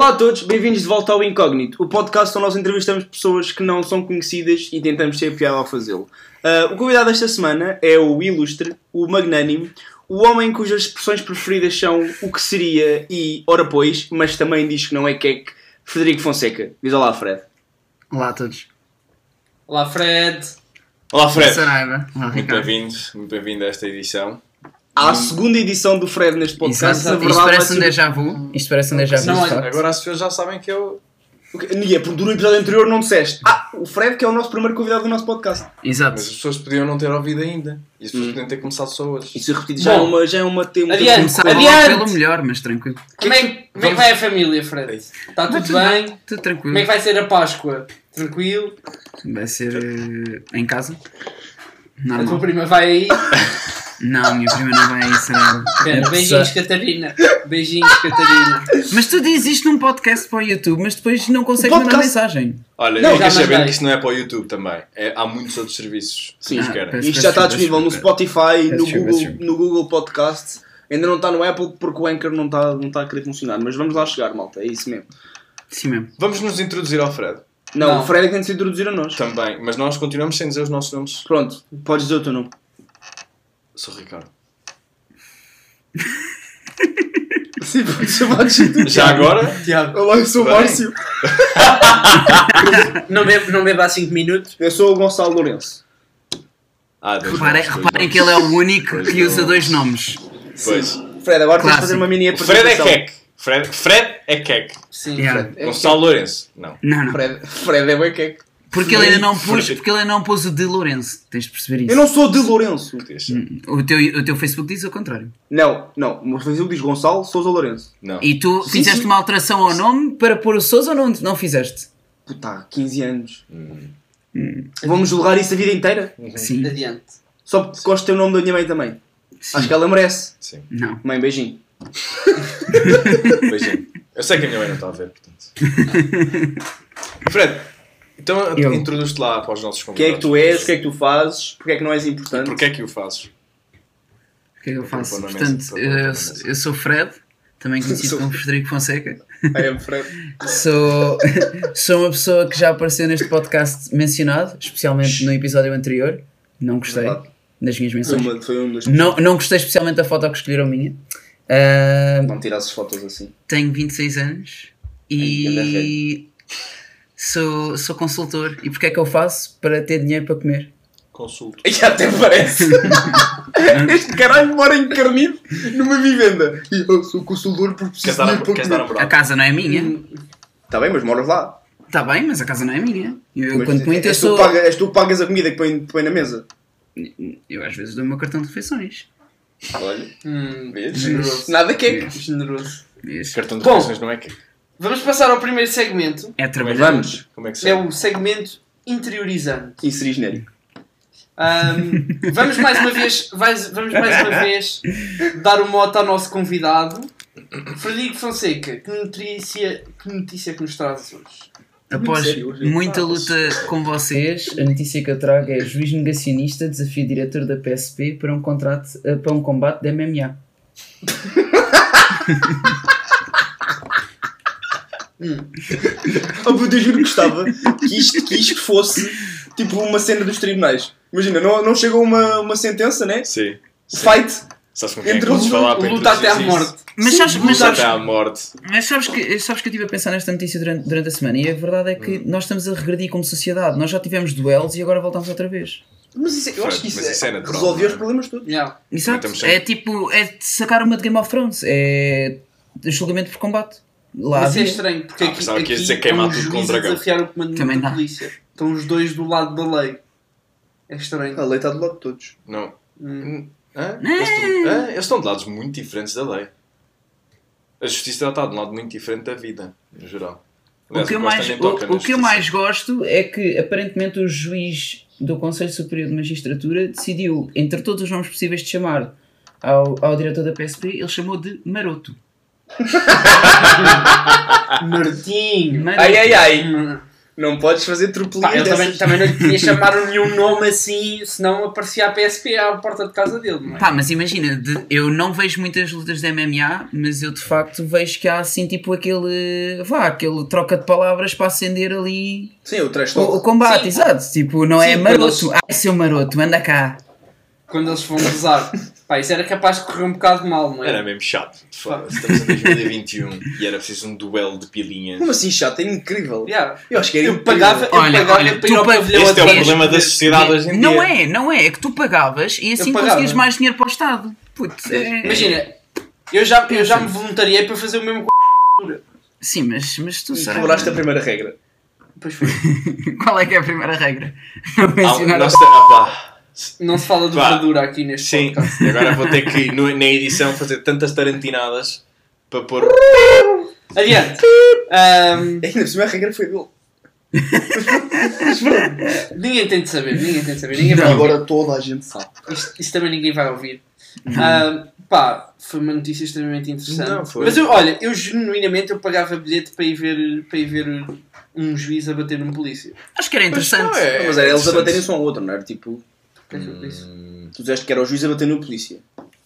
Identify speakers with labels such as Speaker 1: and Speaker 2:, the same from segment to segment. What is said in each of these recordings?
Speaker 1: Olá a todos, bem-vindos de volta ao Incógnito, o podcast onde nós entrevistamos pessoas que não são conhecidas e tentamos ser piada ao fazê-lo. Uh, o convidado desta semana é o ilustre, o magnânimo, o homem cujas expressões preferidas são o que seria e ora pois, mas também diz que não é queque, Frederico Fonseca. Diz olá, Fred.
Speaker 2: Olá a todos.
Speaker 3: Olá, Fred.
Speaker 4: Olá, Fred.
Speaker 2: Olá,
Speaker 4: Muito
Speaker 2: Ricardo.
Speaker 4: bem-vindo, muito bem-vindo a esta edição.
Speaker 1: Há a segunda edição do Fred neste podcast.
Speaker 2: Exato.
Speaker 1: na
Speaker 2: Isto parece um déjà vu. Isto parece um déjà vu.
Speaker 3: Não.
Speaker 4: Agora as pessoas já sabem que eu.
Speaker 1: E é porque no episódio anterior não disseste. Ah, o Fred que é o nosso primeiro convidado do nosso podcast.
Speaker 2: Exato.
Speaker 4: Mas as pessoas podiam não ter ouvido ainda. E as pessoas
Speaker 1: Hum.
Speaker 4: podiam ter começado só hoje.
Speaker 1: Isso repetido já é
Speaker 3: Bom,
Speaker 1: uma, já é uma tema.
Speaker 3: adiante. Adiante.
Speaker 2: pelo melhor, mas tranquilo.
Speaker 3: Como é, que- como é que vai a família, Fred? Está tudo bem?
Speaker 2: Tudo
Speaker 3: Como
Speaker 2: tranquilo.
Speaker 3: é que vai ser a Páscoa? Tranquilo?
Speaker 2: Vai ser eh, em casa?
Speaker 3: A tua
Speaker 2: Normal.
Speaker 3: prima vai aí?
Speaker 2: Não, a minha prima não vai.
Speaker 3: Pera,
Speaker 2: Apesar-
Speaker 3: beijinhos, Catarina. Beijinhos, Catarina.
Speaker 2: Mas tu dizes isto num podcast para o YouTube, mas depois não consegues mandar
Speaker 1: podcast-
Speaker 2: mensagem.
Speaker 4: Olha,
Speaker 1: Não,
Speaker 3: já
Speaker 4: sabendo que isto não é para o YouTube também. É- há muitos outros serviços.
Speaker 1: Sim.
Speaker 4: que
Speaker 2: Ah,
Speaker 4: nos querem.
Speaker 2: peço-
Speaker 1: Isto já está
Speaker 2: peço-
Speaker 1: disponível no
Speaker 2: peço-
Speaker 1: Spotify, no
Speaker 2: peço-
Speaker 1: Google,
Speaker 2: peço-
Speaker 1: no Google Podcasts. Ainda não está no Apple porque o Anchor não está, não está a querer funcionar. Mas vamos lá chegar, malta. É isso mesmo.
Speaker 2: Sim mesmo.
Speaker 4: Vamos nos introduzir ao Fred.
Speaker 1: Não,
Speaker 3: Não.
Speaker 1: o Fred é que tem de se introduzir a nós.
Speaker 4: Também. Mas nós continuamos sem dizer os nossos nomes.
Speaker 1: Pronto, podes dizer o teu nome.
Speaker 4: Sou Ricardo.
Speaker 1: Sim, podes chamar de
Speaker 4: Já agora?
Speaker 3: Tiago,
Speaker 1: Olá, eu sou o
Speaker 4: Bem.
Speaker 1: Márcio.
Speaker 3: não bebe, não bebe há 5 minutos?
Speaker 1: Eu sou o Gonçalo Lourenço.
Speaker 4: Ah, dois
Speaker 2: Reparem,
Speaker 4: nomes, dois
Speaker 2: reparem
Speaker 4: nomes.
Speaker 2: que ele é o único
Speaker 4: Dois
Speaker 2: que usa
Speaker 4: nomes.
Speaker 2: dois nomes.
Speaker 4: Pois.
Speaker 1: Fred, agora tens de
Speaker 2: Clássico.
Speaker 1: fazer uma mini
Speaker 4: O Fred é
Speaker 1: apresentação.
Speaker 4: Keck. Fred, Fred é Keck.
Speaker 3: Sim.
Speaker 2: Yeah.
Speaker 1: Fred, é
Speaker 4: Gonçalo Lourenço. Não.
Speaker 2: Não, não.
Speaker 1: Fred, Fred é bué que
Speaker 2: Porque ele ainda não pôs, porque ele ainda não pôs o de Lourenço. Tens de perceber isso.
Speaker 1: Eu não sou de Lourenço.
Speaker 4: Ser.
Speaker 2: O teu, o teu Facebook diz o contrário.
Speaker 1: Não, não. O meu Facebook diz Gonçalo Sousa Lourenço.
Speaker 4: Não.
Speaker 2: E tu
Speaker 1: Sim,
Speaker 2: fizeste
Speaker 1: sim.
Speaker 2: uma alteração ao nome para pôr o Sousa ou não, não fizeste?
Speaker 1: Puta, 15 anos.
Speaker 4: Hum.
Speaker 1: Vamos julgar isso a vida inteira?
Speaker 2: Sim.
Speaker 3: Adiante.
Speaker 1: Só porque gosto de ter o nome da minha mãe também.
Speaker 2: Sim.
Speaker 1: Acho que ela merece.
Speaker 4: Sim.
Speaker 2: Não.
Speaker 1: Mãe, beijinho.
Speaker 4: Beijinho. Eu sei que a minha mãe não está a ver, portanto. Fred, então
Speaker 2: Eu.
Speaker 4: introduz-te lá para os nossos
Speaker 1: Quem é
Speaker 4: convidados.
Speaker 1: que tu és? O que é que tu fazes? Porque é que não és importante?
Speaker 4: Porquê é que o fazes?
Speaker 2: O que é que eu faço? Portanto, eu, eu sou Fred, também conhecido como Frederico Fonseca.
Speaker 1: I am Fred.
Speaker 2: Sou, sou uma pessoa que já apareceu neste podcast mencionado, especialmente no episódio anterior. Não gostei
Speaker 1: Verdade.
Speaker 2: das minhas
Speaker 1: Foi,
Speaker 2: menções.
Speaker 1: uma, foi um dos.
Speaker 2: Não, não gostei especialmente da foto que escolheram minha. Ah,
Speaker 1: Não tirasses fotos assim.
Speaker 2: tenho 26 anos e sou, sou consultor. E porquê é que eu faço? Para ter dinheiro para comer.
Speaker 4: Consulto.
Speaker 1: E até parece. este caralho mora encarnido numa vivenda. E eu sou consultor por
Speaker 4: Queres dar, a, queres dar a
Speaker 2: casa não é minha.
Speaker 1: Está bem, mas moras lá.
Speaker 2: Está bem, mas a casa não é minha. Eu,
Speaker 1: Mas
Speaker 2: quanto muito,
Speaker 1: és, tu
Speaker 2: sou.
Speaker 1: que paga- és tu que pagas a comida que põe, põe na mesa.
Speaker 2: Eu às vezes dou o meu cartão de refeições.
Speaker 1: Olha,
Speaker 3: Hum,
Speaker 1: vês?
Speaker 3: generoso.
Speaker 1: Nada que é.
Speaker 3: Generoso.
Speaker 2: Isso.
Speaker 4: Cartão de refeições não é que.
Speaker 3: Vamos passar ao primeiro segmento.
Speaker 2: É
Speaker 4: é
Speaker 2: trabalhar.
Speaker 1: Vamos.
Speaker 4: Como é que se
Speaker 3: É
Speaker 4: chama?
Speaker 3: o segmento interiorizante.
Speaker 1: Inserir genérico.
Speaker 3: Ahm, vamos mais uma vez, vais- vamos mais uma vez dar o mote ao nosso convidado, Frederico Fonseca. Que notícia, que notícia que nos traz hoje?
Speaker 2: Após
Speaker 1: sério hoje.
Speaker 2: muita luta com vocês, a notícia que eu trago é juiz negacionista desafia diretor da PSP para um, contrato, eh, para um combate de MMA.
Speaker 1: Oh, puto, eu juro que gostava que isto, que isto fosse tipo uma cena dos tribunais. Imagina, não, não chegou uma, uma sentença, né?
Speaker 4: Sim. sim.
Speaker 1: Fight.
Speaker 4: Sabes com quem é
Speaker 1: Entre
Speaker 4: podes
Speaker 1: o-
Speaker 4: falar
Speaker 3: O
Speaker 4: para
Speaker 3: luta até à morte.
Speaker 2: Mas sabes, mas
Speaker 4: Luta
Speaker 2: sabes,
Speaker 4: até à morte.
Speaker 2: mas sabes que, sabes que eu estive a pensar nesta notícia durante, durante a semana e a verdade é que
Speaker 4: Hum.
Speaker 2: nós estamos a regredir como sociedade. Nós já tivemos duelos e agora voltamos outra vez.
Speaker 1: Mas isso, é- eu acho que isso,
Speaker 4: isso é natural,
Speaker 1: resolvia
Speaker 4: não é?
Speaker 1: os problemas todos.
Speaker 3: Yeah.
Speaker 2: Exato. É tipo, é de sacar uma de Game of Thrones. É julgamento por combate. Lá
Speaker 3: Mas é estranho, porque
Speaker 4: Ah,
Speaker 3: aqui,
Speaker 4: que
Speaker 3: aqui
Speaker 4: tudo com
Speaker 3: juiz a desafiar o comandante
Speaker 2: Também
Speaker 3: da polícia. Estão os dois do lado da lei. É estranho.
Speaker 1: A lei está do lado de todos.
Speaker 4: Não.
Speaker 3: Hum.
Speaker 4: Hã? Eles, estão, hã? Eles estão de lados muito diferentes da lei. A justiça está de um lado muito diferente da vida, no geral.
Speaker 2: O
Speaker 4: Aliás,
Speaker 2: que, eu mais, o, o que eu mais gosto é que aparentemente o juiz do Conselho Superior de Magistratura decidiu, entre todos os nomes possíveis de chamar ao, ao diretor da PSP, ele chamou de Maroto.
Speaker 3: Martinho.
Speaker 1: Ai ai ai! Não podes fazer
Speaker 3: eu também, também não lhe podia chamar nenhum nome assim, senão aparecia a PSP à porta de casa dele, não é?
Speaker 2: Pá, mas imagina, de- eu não vejo muitas lutas de MMA, mas eu de facto vejo que há assim tipo aquele. vá, aquele troca de palavras para acender ali
Speaker 1: Sim, o trash
Speaker 2: o, o combate,
Speaker 3: Sim.
Speaker 2: exato. Tipo, não é
Speaker 3: Sim,
Speaker 2: maroto.
Speaker 3: quando
Speaker 2: Ai, seu maroto, anda cá.
Speaker 3: Quando eles vão rezar. Pá, isso era capaz de correr um bocado mal, não é?
Speaker 4: Era mesmo chato. Foda-se, Estamos em 2021 e era preciso um duelo de pilinhas.
Speaker 1: Como assim chato? É incrível.
Speaker 3: Yeah.
Speaker 1: Eu acho que era
Speaker 3: Eu
Speaker 1: incrível.
Speaker 3: pagava, eu
Speaker 2: Olha,
Speaker 3: pagava
Speaker 2: olha,
Speaker 3: para ir
Speaker 2: tu
Speaker 3: ao pavilhão
Speaker 4: Este é o
Speaker 3: a
Speaker 4: problema da sociedade hoje em dia.
Speaker 2: Não é, não é. É que tu pagavas e assim conseguias mais dinheiro para o Estado. Putz, é...
Speaker 3: Imagina, eu já, eu já me voluntariei para fazer o mesmo com
Speaker 2: Sim, mas, mas tu sabes.
Speaker 1: Quebraste a primeira regra.
Speaker 3: Pois foi.
Speaker 2: Qual é que é a primeira regra? Não mencionar
Speaker 4: ah, pá.
Speaker 3: Não se fala de verdura aqui neste
Speaker 4: Sim,
Speaker 3: podcast.
Speaker 4: agora vou ter que no- na edição fazer tantas tarantinadas para pôr.
Speaker 3: Adiante.
Speaker 1: Ainda por cima a regra foi dele.
Speaker 3: ninguém tem de saber, ninguém tem de saber. Ninguém vai ouvir.
Speaker 1: Agora toda a gente sabe.
Speaker 3: Isto, isto também ninguém vai ouvir. Ahm, pá, foi uma notícia extremamente interessante.
Speaker 4: Não, foi.
Speaker 3: Mas eu, olha, eu genuinamente eu pagava bilhete para ir ver, para ir ver um juiz a bater num polícia.
Speaker 2: Acho que era interessante.
Speaker 4: não, é-
Speaker 1: Mas era eles a baterem-se um ao outro, não era? Tipo,
Speaker 4: Hum,
Speaker 1: tu disseste que era o juiz a bater no polícia.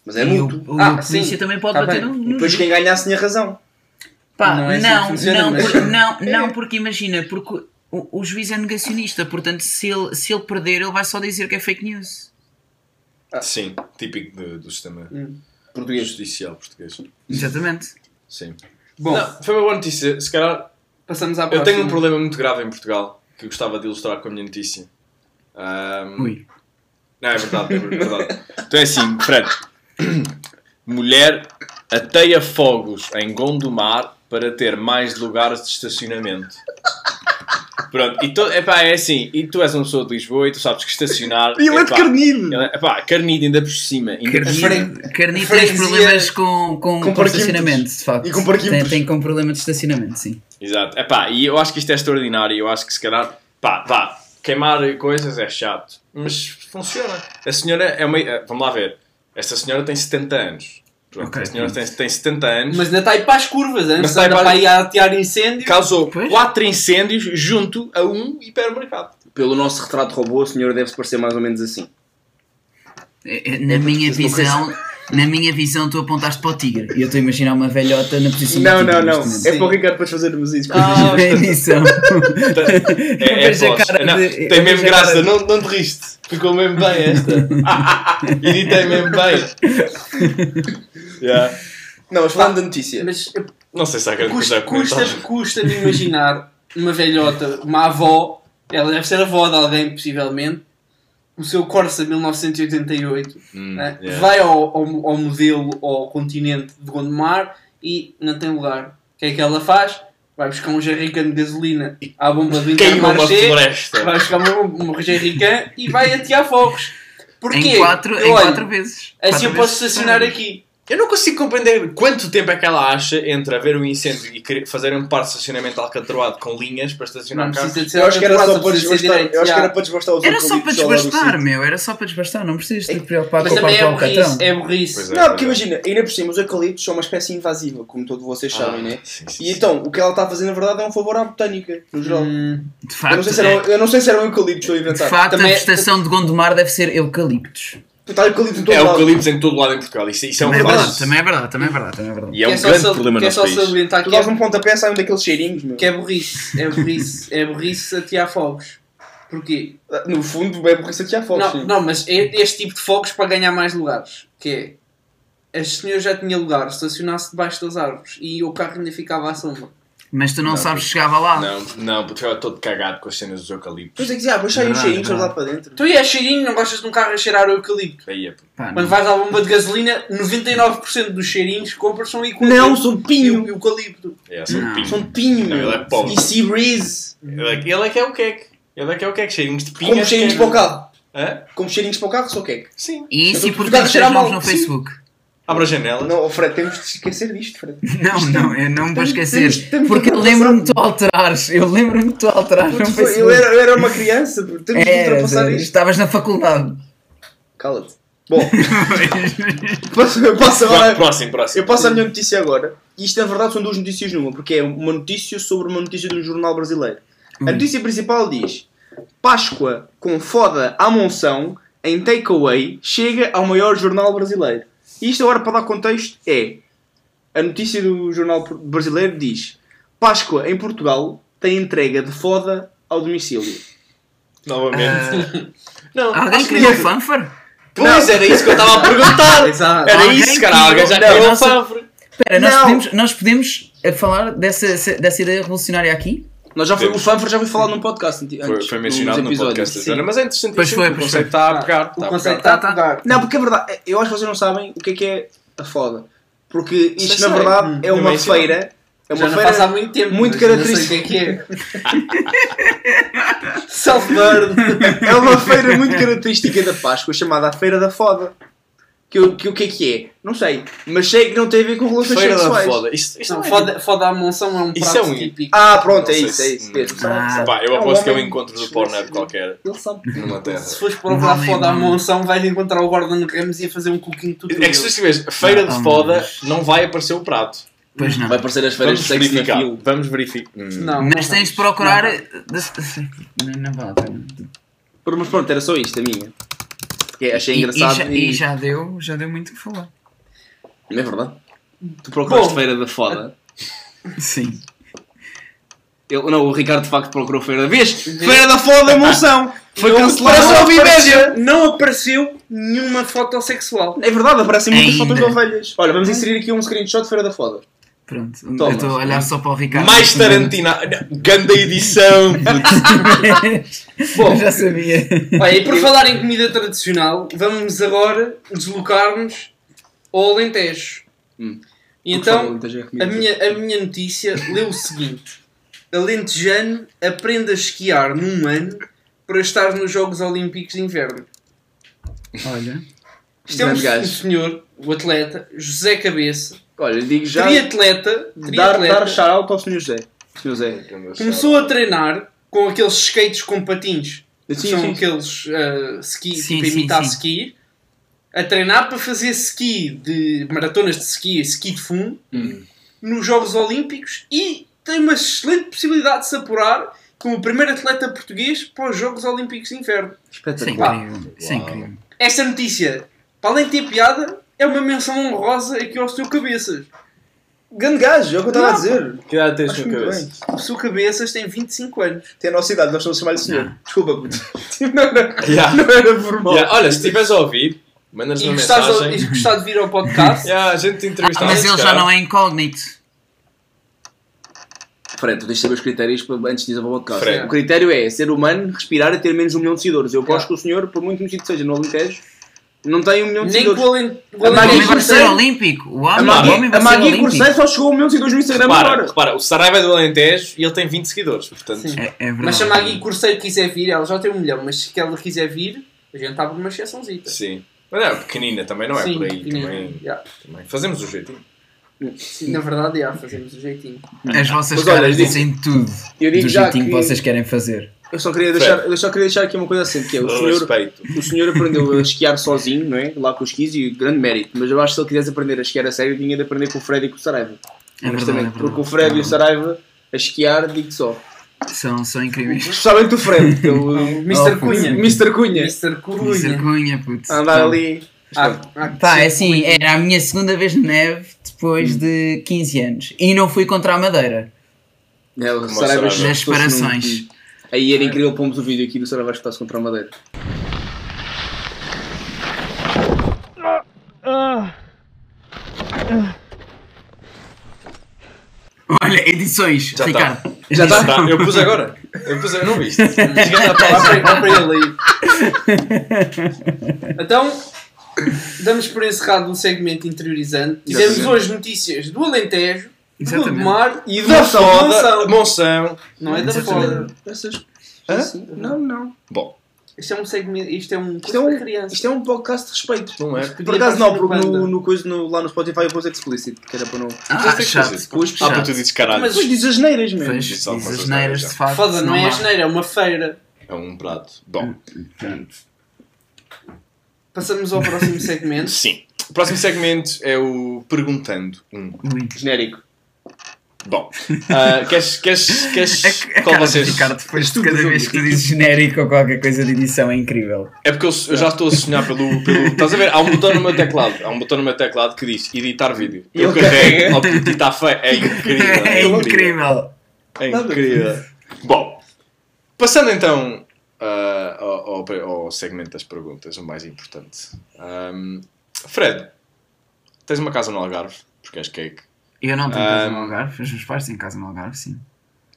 Speaker 1: Mas é
Speaker 2: E o,
Speaker 1: mútuo.
Speaker 2: o,
Speaker 3: Ah,
Speaker 2: o polícia
Speaker 3: sim.
Speaker 2: também pode
Speaker 3: Tá
Speaker 2: bater
Speaker 3: bem.
Speaker 2: no. no
Speaker 1: Depois quem ganhasse tinha razão.
Speaker 2: Pá,
Speaker 3: Não
Speaker 2: não,
Speaker 3: é assim
Speaker 2: não,
Speaker 3: funciona, mas-
Speaker 2: por- não, não, porque imagina, porque o, o juiz é negacionista, portanto, se ele, se ele perder, ele vai só dizer que é fake news.
Speaker 4: Sim, típico de- do sistema
Speaker 3: Hum.
Speaker 1: Português.
Speaker 4: judicial português.
Speaker 2: Exatamente.
Speaker 4: Sim.
Speaker 3: Bom,
Speaker 4: Não, foi uma boa notícia. Se calhar
Speaker 3: passamos à
Speaker 4: eu tenho um problema muito grave em Portugal que eu gostava de ilustrar com a minha notícia. Ahm,
Speaker 2: Ui.
Speaker 4: Não, é verdade, é verdade. Então é assim, Fred. Mulher ateia fogos em Gondomar para ter mais lugares de estacionamento. Pronto, e tu, epá, é assim, e tu és uma pessoa de Lisboa e tu sabes que estacionar.
Speaker 1: E ele é de
Speaker 4: ele é- Epá, carnido ainda por cima. Ainda por
Speaker 2: Carnito
Speaker 3: freguesia-
Speaker 2: tem problemas com, com,
Speaker 1: Com
Speaker 2: com estacionamento, de facto.
Speaker 1: E com parquímetros.
Speaker 2: tem, tem com problema de estacionamento, sim.
Speaker 4: Exato. Epá, e eu acho que isto é extraordinário. Eu acho que se calhar, pá, pá, queimar coisas é chato. Mas funciona. A senhora é uma. eh, Vamos lá ver. Esta senhora tem 70 anos. Pronto,
Speaker 2: Ok,
Speaker 4: a senhora tem, tem 70 anos.
Speaker 3: Mas ainda está aí para as curvas, antes
Speaker 4: Mas está para-
Speaker 3: para aí a atear incêndio.
Speaker 4: causou
Speaker 2: Pois.
Speaker 4: quatro incêndios junto a um hipermercado.
Speaker 1: Pelo nosso retrato robô, a senhora deve-se parecer mais ou menos assim.
Speaker 2: É, é, Na minha visão, na minha visão, tu apontaste para o tigre. E eu estou a imaginar uma velhota na posição do
Speaker 1: Não,
Speaker 2: tigre
Speaker 1: não, não. É para o Ricardo depois fazer os isso.
Speaker 3: Ah,
Speaker 2: Na edição.
Speaker 4: É, é
Speaker 2: cara
Speaker 4: Não,
Speaker 2: de-
Speaker 4: tem mesmo graça,
Speaker 2: de-
Speaker 4: não, não te riste. Ficou mesmo bem esta. Editei mesmo bem. Yeah.
Speaker 1: Não, mas falando da notícia.
Speaker 3: Mas eu-
Speaker 4: Não sei se há grande
Speaker 3: custa,
Speaker 4: coisa a
Speaker 3: custa, custa-me imaginar uma velhota, uma avó, ela deve ser avó de alguém, possivelmente, o seu Corsa 1988,
Speaker 4: Hum,
Speaker 3: né?
Speaker 4: yeah.
Speaker 3: vai ao, ao, ao modelo, ao continente de Gondomar e não tem lugar. O que é que ela faz? Vai buscar um jerrycan de gasolina à bomba do
Speaker 4: Queima uma
Speaker 3: Intermarché,
Speaker 4: floresta.
Speaker 3: vai buscar uma, um jerrycan e vai atear fogos. Porquê?
Speaker 2: Em quatro,
Speaker 3: Eu
Speaker 2: em
Speaker 3: olho,
Speaker 2: quatro vezes.
Speaker 3: Assim
Speaker 2: Quatro
Speaker 3: eu posso
Speaker 2: vezes.
Speaker 3: estacionar aqui.
Speaker 4: Eu não consigo compreender quanto tempo é que ela acha entre haver um incêndio e fazer um par de estacionamento alcatroado com linhas para estacionar
Speaker 3: Não
Speaker 4: carros.
Speaker 1: Eu acho que era só para desbastar.
Speaker 3: direito,
Speaker 1: Eu acho que
Speaker 3: já.
Speaker 1: era para desbastar os
Speaker 2: Era só para
Speaker 1: eucaliptos
Speaker 2: desbastar, meu. Era só para desbastar. Não precisas te preocupar
Speaker 3: Mas
Speaker 2: com o
Speaker 3: também é
Speaker 2: papel
Speaker 3: burrice,
Speaker 2: cartão.
Speaker 3: é burrice.
Speaker 4: É.
Speaker 1: Não, porque imagina, ainda por cima, os eucaliptos são uma espécie invasiva, como todos vocês
Speaker 4: Ah,
Speaker 1: sabem, né? E então, o que ela está a fazer na verdade é um favor à botânica, no geral.
Speaker 3: Hum,
Speaker 2: De
Speaker 1: Eu,
Speaker 2: facto,
Speaker 1: não sei se era,
Speaker 2: é-
Speaker 1: um- eu não sei se era um eucalipto, estou a
Speaker 2: de
Speaker 1: inventar.
Speaker 2: facto a
Speaker 3: é-
Speaker 2: vegetação de Gondomar deve ser eucaliptos.
Speaker 1: Está eucalipto em todo
Speaker 4: É
Speaker 1: lado.
Speaker 4: eucaliptos em todo lado em Portugal. Isso, isso é um
Speaker 2: Também é
Speaker 4: verdade.
Speaker 2: também é verdade, também é verdade, também é verdade.
Speaker 4: E é
Speaker 3: que
Speaker 4: um
Speaker 3: só
Speaker 4: grande
Speaker 3: sal-
Speaker 4: problema
Speaker 3: que é
Speaker 4: no
Speaker 3: só
Speaker 4: nosso país.
Speaker 3: salientar
Speaker 1: Tu
Speaker 3: é,
Speaker 1: dás um pontapé, saem daqueles cheirinhos, meu.
Speaker 3: que é burrice. É burrice. É burrice atear fogos. Porquê?
Speaker 1: No fundo, é burrice aqui à fogo,
Speaker 3: Não,
Speaker 1: sim.
Speaker 3: não, mas é este tipo de fogos para ganhar mais lugares. Que é. As senhoras já tinha lugar, estacionasse debaixo das árvores e o carro ainda ficava à sombra.
Speaker 2: Mas tu não,
Speaker 4: Não,
Speaker 2: sabes que chegava lá.
Speaker 4: Não, não, porque eu todo cagado com as cenas dos eucaliptos.
Speaker 1: Depois é que ah, saem uns
Speaker 2: Verdade,
Speaker 1: cheirinhos
Speaker 2: verdade.
Speaker 1: lá para dentro.
Speaker 3: Tu és cheirinho, não gostas de um carro a cheirar o eucalipto.
Speaker 4: Aí é, pô.
Speaker 2: Pá, não.
Speaker 3: Quando vais à bomba de gasolina, 99% dos cheirinhos que compras são eucalipto.
Speaker 1: Não, são pinho.
Speaker 3: E eucalipto.
Speaker 4: É, são
Speaker 2: Não.
Speaker 4: pinho.
Speaker 1: São pinho,
Speaker 4: Não, ele é pobre.
Speaker 1: E sea breeze.
Speaker 4: Ele é, ele é que é o queque. Ele é que é o queque. Cheirinhos de pinho.
Speaker 1: Como cheirinhos
Speaker 4: que
Speaker 1: para
Speaker 4: é-
Speaker 1: o carro.
Speaker 4: Hã?
Speaker 1: Como cheirinhos para o carro, só o que é que?
Speaker 4: Sim.
Speaker 2: E isso e
Speaker 1: tô-
Speaker 2: por
Speaker 1: tu
Speaker 2: tantos
Speaker 1: estás a cheirar
Speaker 2: nomes
Speaker 1: mal,
Speaker 2: no
Speaker 1: sim.
Speaker 4: Abra a janela.
Speaker 1: Não, oh, Fred, temos de esquecer disto, Fred.
Speaker 2: Não, não, eu não vou esquecer.
Speaker 1: temos- temos
Speaker 2: porque
Speaker 1: que
Speaker 2: eu lembro-me de tu alterares. Eu lembro-me de tu alterares
Speaker 1: Puto, foi- eu, era, eu era uma criança, temos de
Speaker 2: Eras,
Speaker 1: ultrapassar isto.
Speaker 2: Estavas na faculdade.
Speaker 1: Cala-te. Bom, passo- eu passo agora.
Speaker 4: Próximo, próximo.
Speaker 1: Eu passo a minha notícia agora. E isto, na verdade, são duas notícias numa, porque é uma notícia sobre uma notícia de um jornal brasileiro. A notícia principal diz: Páscoa com foda à monção em takeaway chega ao maior jornal brasileiro. E isto agora para dar contexto é a notícia do jornal brasileiro diz: Páscoa em Portugal tem entrega de foda ao domicílio.
Speaker 4: Novamente. Não,
Speaker 2: Alguém
Speaker 4: que
Speaker 2: queria
Speaker 4: não.
Speaker 2: fanfare?
Speaker 4: Pois, era isso que eu estava a perguntar.
Speaker 3: Exato.
Speaker 4: Era
Speaker 2: Alguém
Speaker 4: isso, cara. Alguém já queria
Speaker 2: nossa-
Speaker 4: favre.
Speaker 2: Espera, nós podemos, nós podemos falar dessa, dessa ideia revolucionária aqui?
Speaker 1: Nós já foi, o. Fanfer já foi falado num podcast antes,
Speaker 4: Foi, foi mencionado
Speaker 1: episódios.
Speaker 4: podcast da
Speaker 1: Sim.
Speaker 4: Joana, mas é interessante
Speaker 2: Pois foi,
Speaker 4: o
Speaker 2: pois
Speaker 4: conceito
Speaker 2: foi.
Speaker 4: está a pegar.
Speaker 3: O
Speaker 4: está a
Speaker 3: conceito
Speaker 4: pegar.
Speaker 3: está a pegar.
Speaker 1: Não, porque é verdade, eu acho que vocês não sabem o que é que é a foda. Porque isto, na verdade,
Speaker 3: Hum,
Speaker 1: é uma feira. É uma
Speaker 3: faço há
Speaker 1: feira.
Speaker 3: muito tempo.
Speaker 1: muito
Speaker 3: mas não sei o que é que é. Self-burn.
Speaker 1: É uma feira muito característica da Páscoa chamada a Feira da Foda. Que, o que é que é? Não sei. Mas sei que não tem a ver com relações
Speaker 4: Feira da
Speaker 1: sexuais.
Speaker 4: foda. Isto, isto
Speaker 3: Não,
Speaker 4: não é
Speaker 3: foda, foda à monção é um
Speaker 4: Isso
Speaker 3: prato
Speaker 4: é um-
Speaker 3: típico.
Speaker 1: Ah, pronto, é
Speaker 4: Não sei
Speaker 1: isso, é isso.
Speaker 2: Ah.
Speaker 4: Pá, eu
Speaker 1: É um
Speaker 4: aposto que é um encontro do Pornhub qualquer
Speaker 1: Ele sabe.
Speaker 4: numa terra.
Speaker 3: Se fores procurar
Speaker 2: Não,
Speaker 3: foda à
Speaker 2: não.
Speaker 3: monção, vais encontrar o Gordon Ramos e a fazer um cooking
Speaker 4: É
Speaker 3: tutorial.
Speaker 4: que se tu escreves feira
Speaker 2: Não,
Speaker 4: de
Speaker 2: não,
Speaker 4: foda, não vai aparecer o prato.
Speaker 2: Pois não.
Speaker 1: Vai aparecer as feiras
Speaker 4: Vamos
Speaker 1: de sexo na.
Speaker 4: Vamos verificar. Hum.
Speaker 3: Não,
Speaker 2: Mas tens de procurar.
Speaker 3: Não
Speaker 2: vale a pena.
Speaker 1: Mas pronto, era só isto, a minha. Porque achei
Speaker 2: E, e
Speaker 1: engraçado
Speaker 2: já,
Speaker 1: e...
Speaker 2: e já deu, já deu muito o que falar.
Speaker 1: Não é verdade? Tu procuraste
Speaker 3: Bom.
Speaker 1: Feira da Foda.
Speaker 2: Sim.
Speaker 1: Ele, não, o Ricardo de facto procurou Feira da Vez. Feira da Foda, Monção! Foi
Speaker 3: Não
Speaker 1: cancelado
Speaker 3: apareceu-
Speaker 1: ao Vimédia!
Speaker 3: Não apareceu nenhuma foto sexual.
Speaker 1: É verdade, aparecem muitas
Speaker 2: Ainda.
Speaker 1: fotos de ovelhas. Olha, vamos inserir aqui um screenshot de Feira da Foda.
Speaker 2: Pronto.
Speaker 1: Toma.
Speaker 2: Eu estou a olhar só para o Ricardo.
Speaker 4: Mais Tarantina. Ganda edição.
Speaker 1: Bom.
Speaker 2: já sabia.
Speaker 3: Olha, e por falar em comida tradicional, vamos agora deslocar-nos ao Alentejo.
Speaker 1: Hum.
Speaker 3: E então,
Speaker 1: gente
Speaker 3: a minha, a minha notícia leu o seguinte: Alentejano aprende a esquiar num ano para estar nos Jogos Olímpicos de Inverno.
Speaker 2: Olha.
Speaker 3: Isto é um,
Speaker 1: Grande gajo.
Speaker 3: um senhor, o atleta, José Cabeça,
Speaker 1: Olha, digo já.
Speaker 3: triatleta,
Speaker 1: Dar,
Speaker 3: triatleta
Speaker 1: dar shout-out ao Sr. José. Sr. José.
Speaker 3: começou a treinar com aqueles skates com patins. que
Speaker 1: Sim,
Speaker 3: são
Speaker 1: sim.
Speaker 3: aqueles uh, ski,
Speaker 2: Sim,
Speaker 3: tipo
Speaker 2: sim,
Speaker 3: imitar
Speaker 2: sim.
Speaker 3: ski. A treinar para fazer ski de maratonas de ski, ski de fundo,
Speaker 1: Hum.
Speaker 3: nos Jogos Olímpicos e tem uma excelente possibilidade de se apurar como o primeiro atleta português para os Jogos Olímpicos de Inverno.
Speaker 1: Espetacular.
Speaker 2: é incrível.
Speaker 3: Esta notícia, para além de ter piada, é uma menção honrosa aqui ao seu cabeças.
Speaker 1: Grande gajo, é o que eu estava a
Speaker 3: Não.
Speaker 1: dizer.
Speaker 4: Que idade tens
Speaker 1: Acho muito
Speaker 4: cabeça?
Speaker 1: bem.
Speaker 3: O seu cabeças tem 25 anos.
Speaker 1: Tem a nossa idade, nós estamos a chamar-lhe senhor. Desculpa, puto. Não era,
Speaker 4: Yeah.
Speaker 1: não era formal.
Speaker 4: Yeah, Olha, se estiveres a ouvir, mandas
Speaker 3: E
Speaker 4: uma
Speaker 3: gostares de-
Speaker 4: mensagem.
Speaker 3: e gostar de vir ao podcast,
Speaker 4: Yeah, a gente te
Speaker 2: Ah, mas ele já não é incógnito.
Speaker 1: Fred, tu tens de saber os critérios para- antes de ir ao podcast.
Speaker 4: Fred.
Speaker 1: O critério é ser humano, respirar e ter menos de um milhão de seguidores. Eu aposto
Speaker 3: Yeah.
Speaker 1: que o senhor, por muito conhecido que seja no Alentejo, não tem um milhão de
Speaker 3: nem
Speaker 1: seguidores.
Speaker 3: com o
Speaker 1: Magui
Speaker 2: homem
Speaker 1: Cruzeiro-
Speaker 2: olímpico.
Speaker 1: A
Speaker 2: o
Speaker 1: Magui,
Speaker 2: homem
Speaker 1: a. Cruzeiro só chegou a um milhão de seguidores no Instagram
Speaker 4: Repara,
Speaker 1: agora.
Speaker 4: repara, o Saraiva é do Alentejo e ele tem 20 seguidores. Portanto,
Speaker 3: Sim.
Speaker 2: É, é verdade.
Speaker 3: Mas se a Magui Corseiro quiser vir, ela já tem um milhão, mas se ela quiser vir, a gente está por uma exceçãozita.
Speaker 4: sim. Mas é pequenina, também não é
Speaker 3: Sim,
Speaker 4: por aí.
Speaker 3: pequenina.
Speaker 4: Também,
Speaker 3: Yeah.
Speaker 4: também fazemos o jeitinho.
Speaker 3: Sim, na verdade, já, fazemos o jeitinho.
Speaker 2: As vossas
Speaker 1: Mas
Speaker 2: caras dizem tudo
Speaker 1: Eu digo
Speaker 2: do jeitinho que...
Speaker 1: que-
Speaker 2: vocês querem fazer.
Speaker 1: Eu só queria deixar, eu só queria deixar aqui uma coisa assim, que é o senhor,
Speaker 4: Respeito.
Speaker 1: o senhor aprendeu a esquiar sozinho, não é? Lá com os skis e grande mérito. Mas eu acho que se ele quisesse aprender a esquiar a sério, tinha de aprender com o Fred e com o Saraiva.
Speaker 2: É verdade,
Speaker 1: Honestamente.
Speaker 2: é verdade.
Speaker 1: Porque o Fred e o Saraiva a esquiar, digo só.
Speaker 2: São, são incríveis.
Speaker 1: Especialmente o Fred, é o
Speaker 3: Mr.
Speaker 2: Oh,
Speaker 3: Cunha.
Speaker 1: Mr. Cunha.
Speaker 3: Mr. Cunha.
Speaker 2: Cunha, putz.
Speaker 1: Andar ali.
Speaker 3: Ah, ah,
Speaker 2: Pá, é
Speaker 3: sim,
Speaker 2: assim, era a minha segunda vez na neve depois de 15 anos. E não fui contra a Madeira.
Speaker 1: É, o Saraiva num-
Speaker 2: separações.
Speaker 1: Aí era incrível pomos o vídeo aqui do Saraiva espetar-se contra a madeira.
Speaker 2: Olha, edições,
Speaker 4: Já tá.
Speaker 2: Ricardo.
Speaker 1: Já
Speaker 2: edições.
Speaker 1: tá?
Speaker 4: Tá, eu pus agora. Eu pus, eu não viste. Cheguei à
Speaker 3: Vá
Speaker 4: pausa.
Speaker 3: para- ele aí. Então, damos por encerrado o segmento interiorizante. Tivemos hoje notícias do Alentejo, do
Speaker 2: Exatamente.
Speaker 3: Gondomar
Speaker 1: E
Speaker 3: da
Speaker 1: do
Speaker 3: Foda.
Speaker 4: Monção.
Speaker 3: Não é da. Foda.
Speaker 1: Essas...
Speaker 4: Hã?
Speaker 1: Não, não.
Speaker 4: Bom,
Speaker 3: Isto é um segmento, isto é um
Speaker 1: Isto é um,
Speaker 3: criança.
Speaker 1: isto é um podcast de respeito.
Speaker 4: não é?
Speaker 1: Por acaso não, porque no, no, coisa, no, lá no Spotify eu pus explicit, que era para não...
Speaker 2: Ah,
Speaker 4: Mas
Speaker 2: chato.
Speaker 4: é
Speaker 1: Pus
Speaker 4: Ah, tu dizes caralho.
Speaker 3: Mas-
Speaker 1: Depois diz as neiras mesmo.
Speaker 2: Pois, diz as neiras de facto.
Speaker 3: Foda, não é
Speaker 2: há.
Speaker 3: a geneira, é uma feira.
Speaker 4: É um prato. Bom,
Speaker 3: Passamos ao próximo segmento.
Speaker 4: sim. O próximo segmento é o Perguntando um.
Speaker 1: Genérico.
Speaker 4: Bom, ah, queres, queres, queres
Speaker 2: A, a
Speaker 4: qual vocês?
Speaker 2: Ricardo, depois de
Speaker 1: Tudo
Speaker 2: cada vez que dizes genérico ou qualquer coisa de edição é incrível.
Speaker 4: É porque eu, eu já estou a sonhar pelo, pelo. Estás a ver? Há um botão no meu teclado. Há um botão no meu teclado que diz editar vídeo. Eu
Speaker 1: Ok.
Speaker 4: carrego, ao e está feio. É incrível.
Speaker 2: É incrível.
Speaker 4: É incrível. Bom, passando então ah, ao, ao- ao segmento das perguntas, o mais importante. Ahm, Fred, tens uma casa no Algarve, porque és cake.
Speaker 2: Eu não tenho casa no Algarve, os meus pais têm casa no Algarve, sim.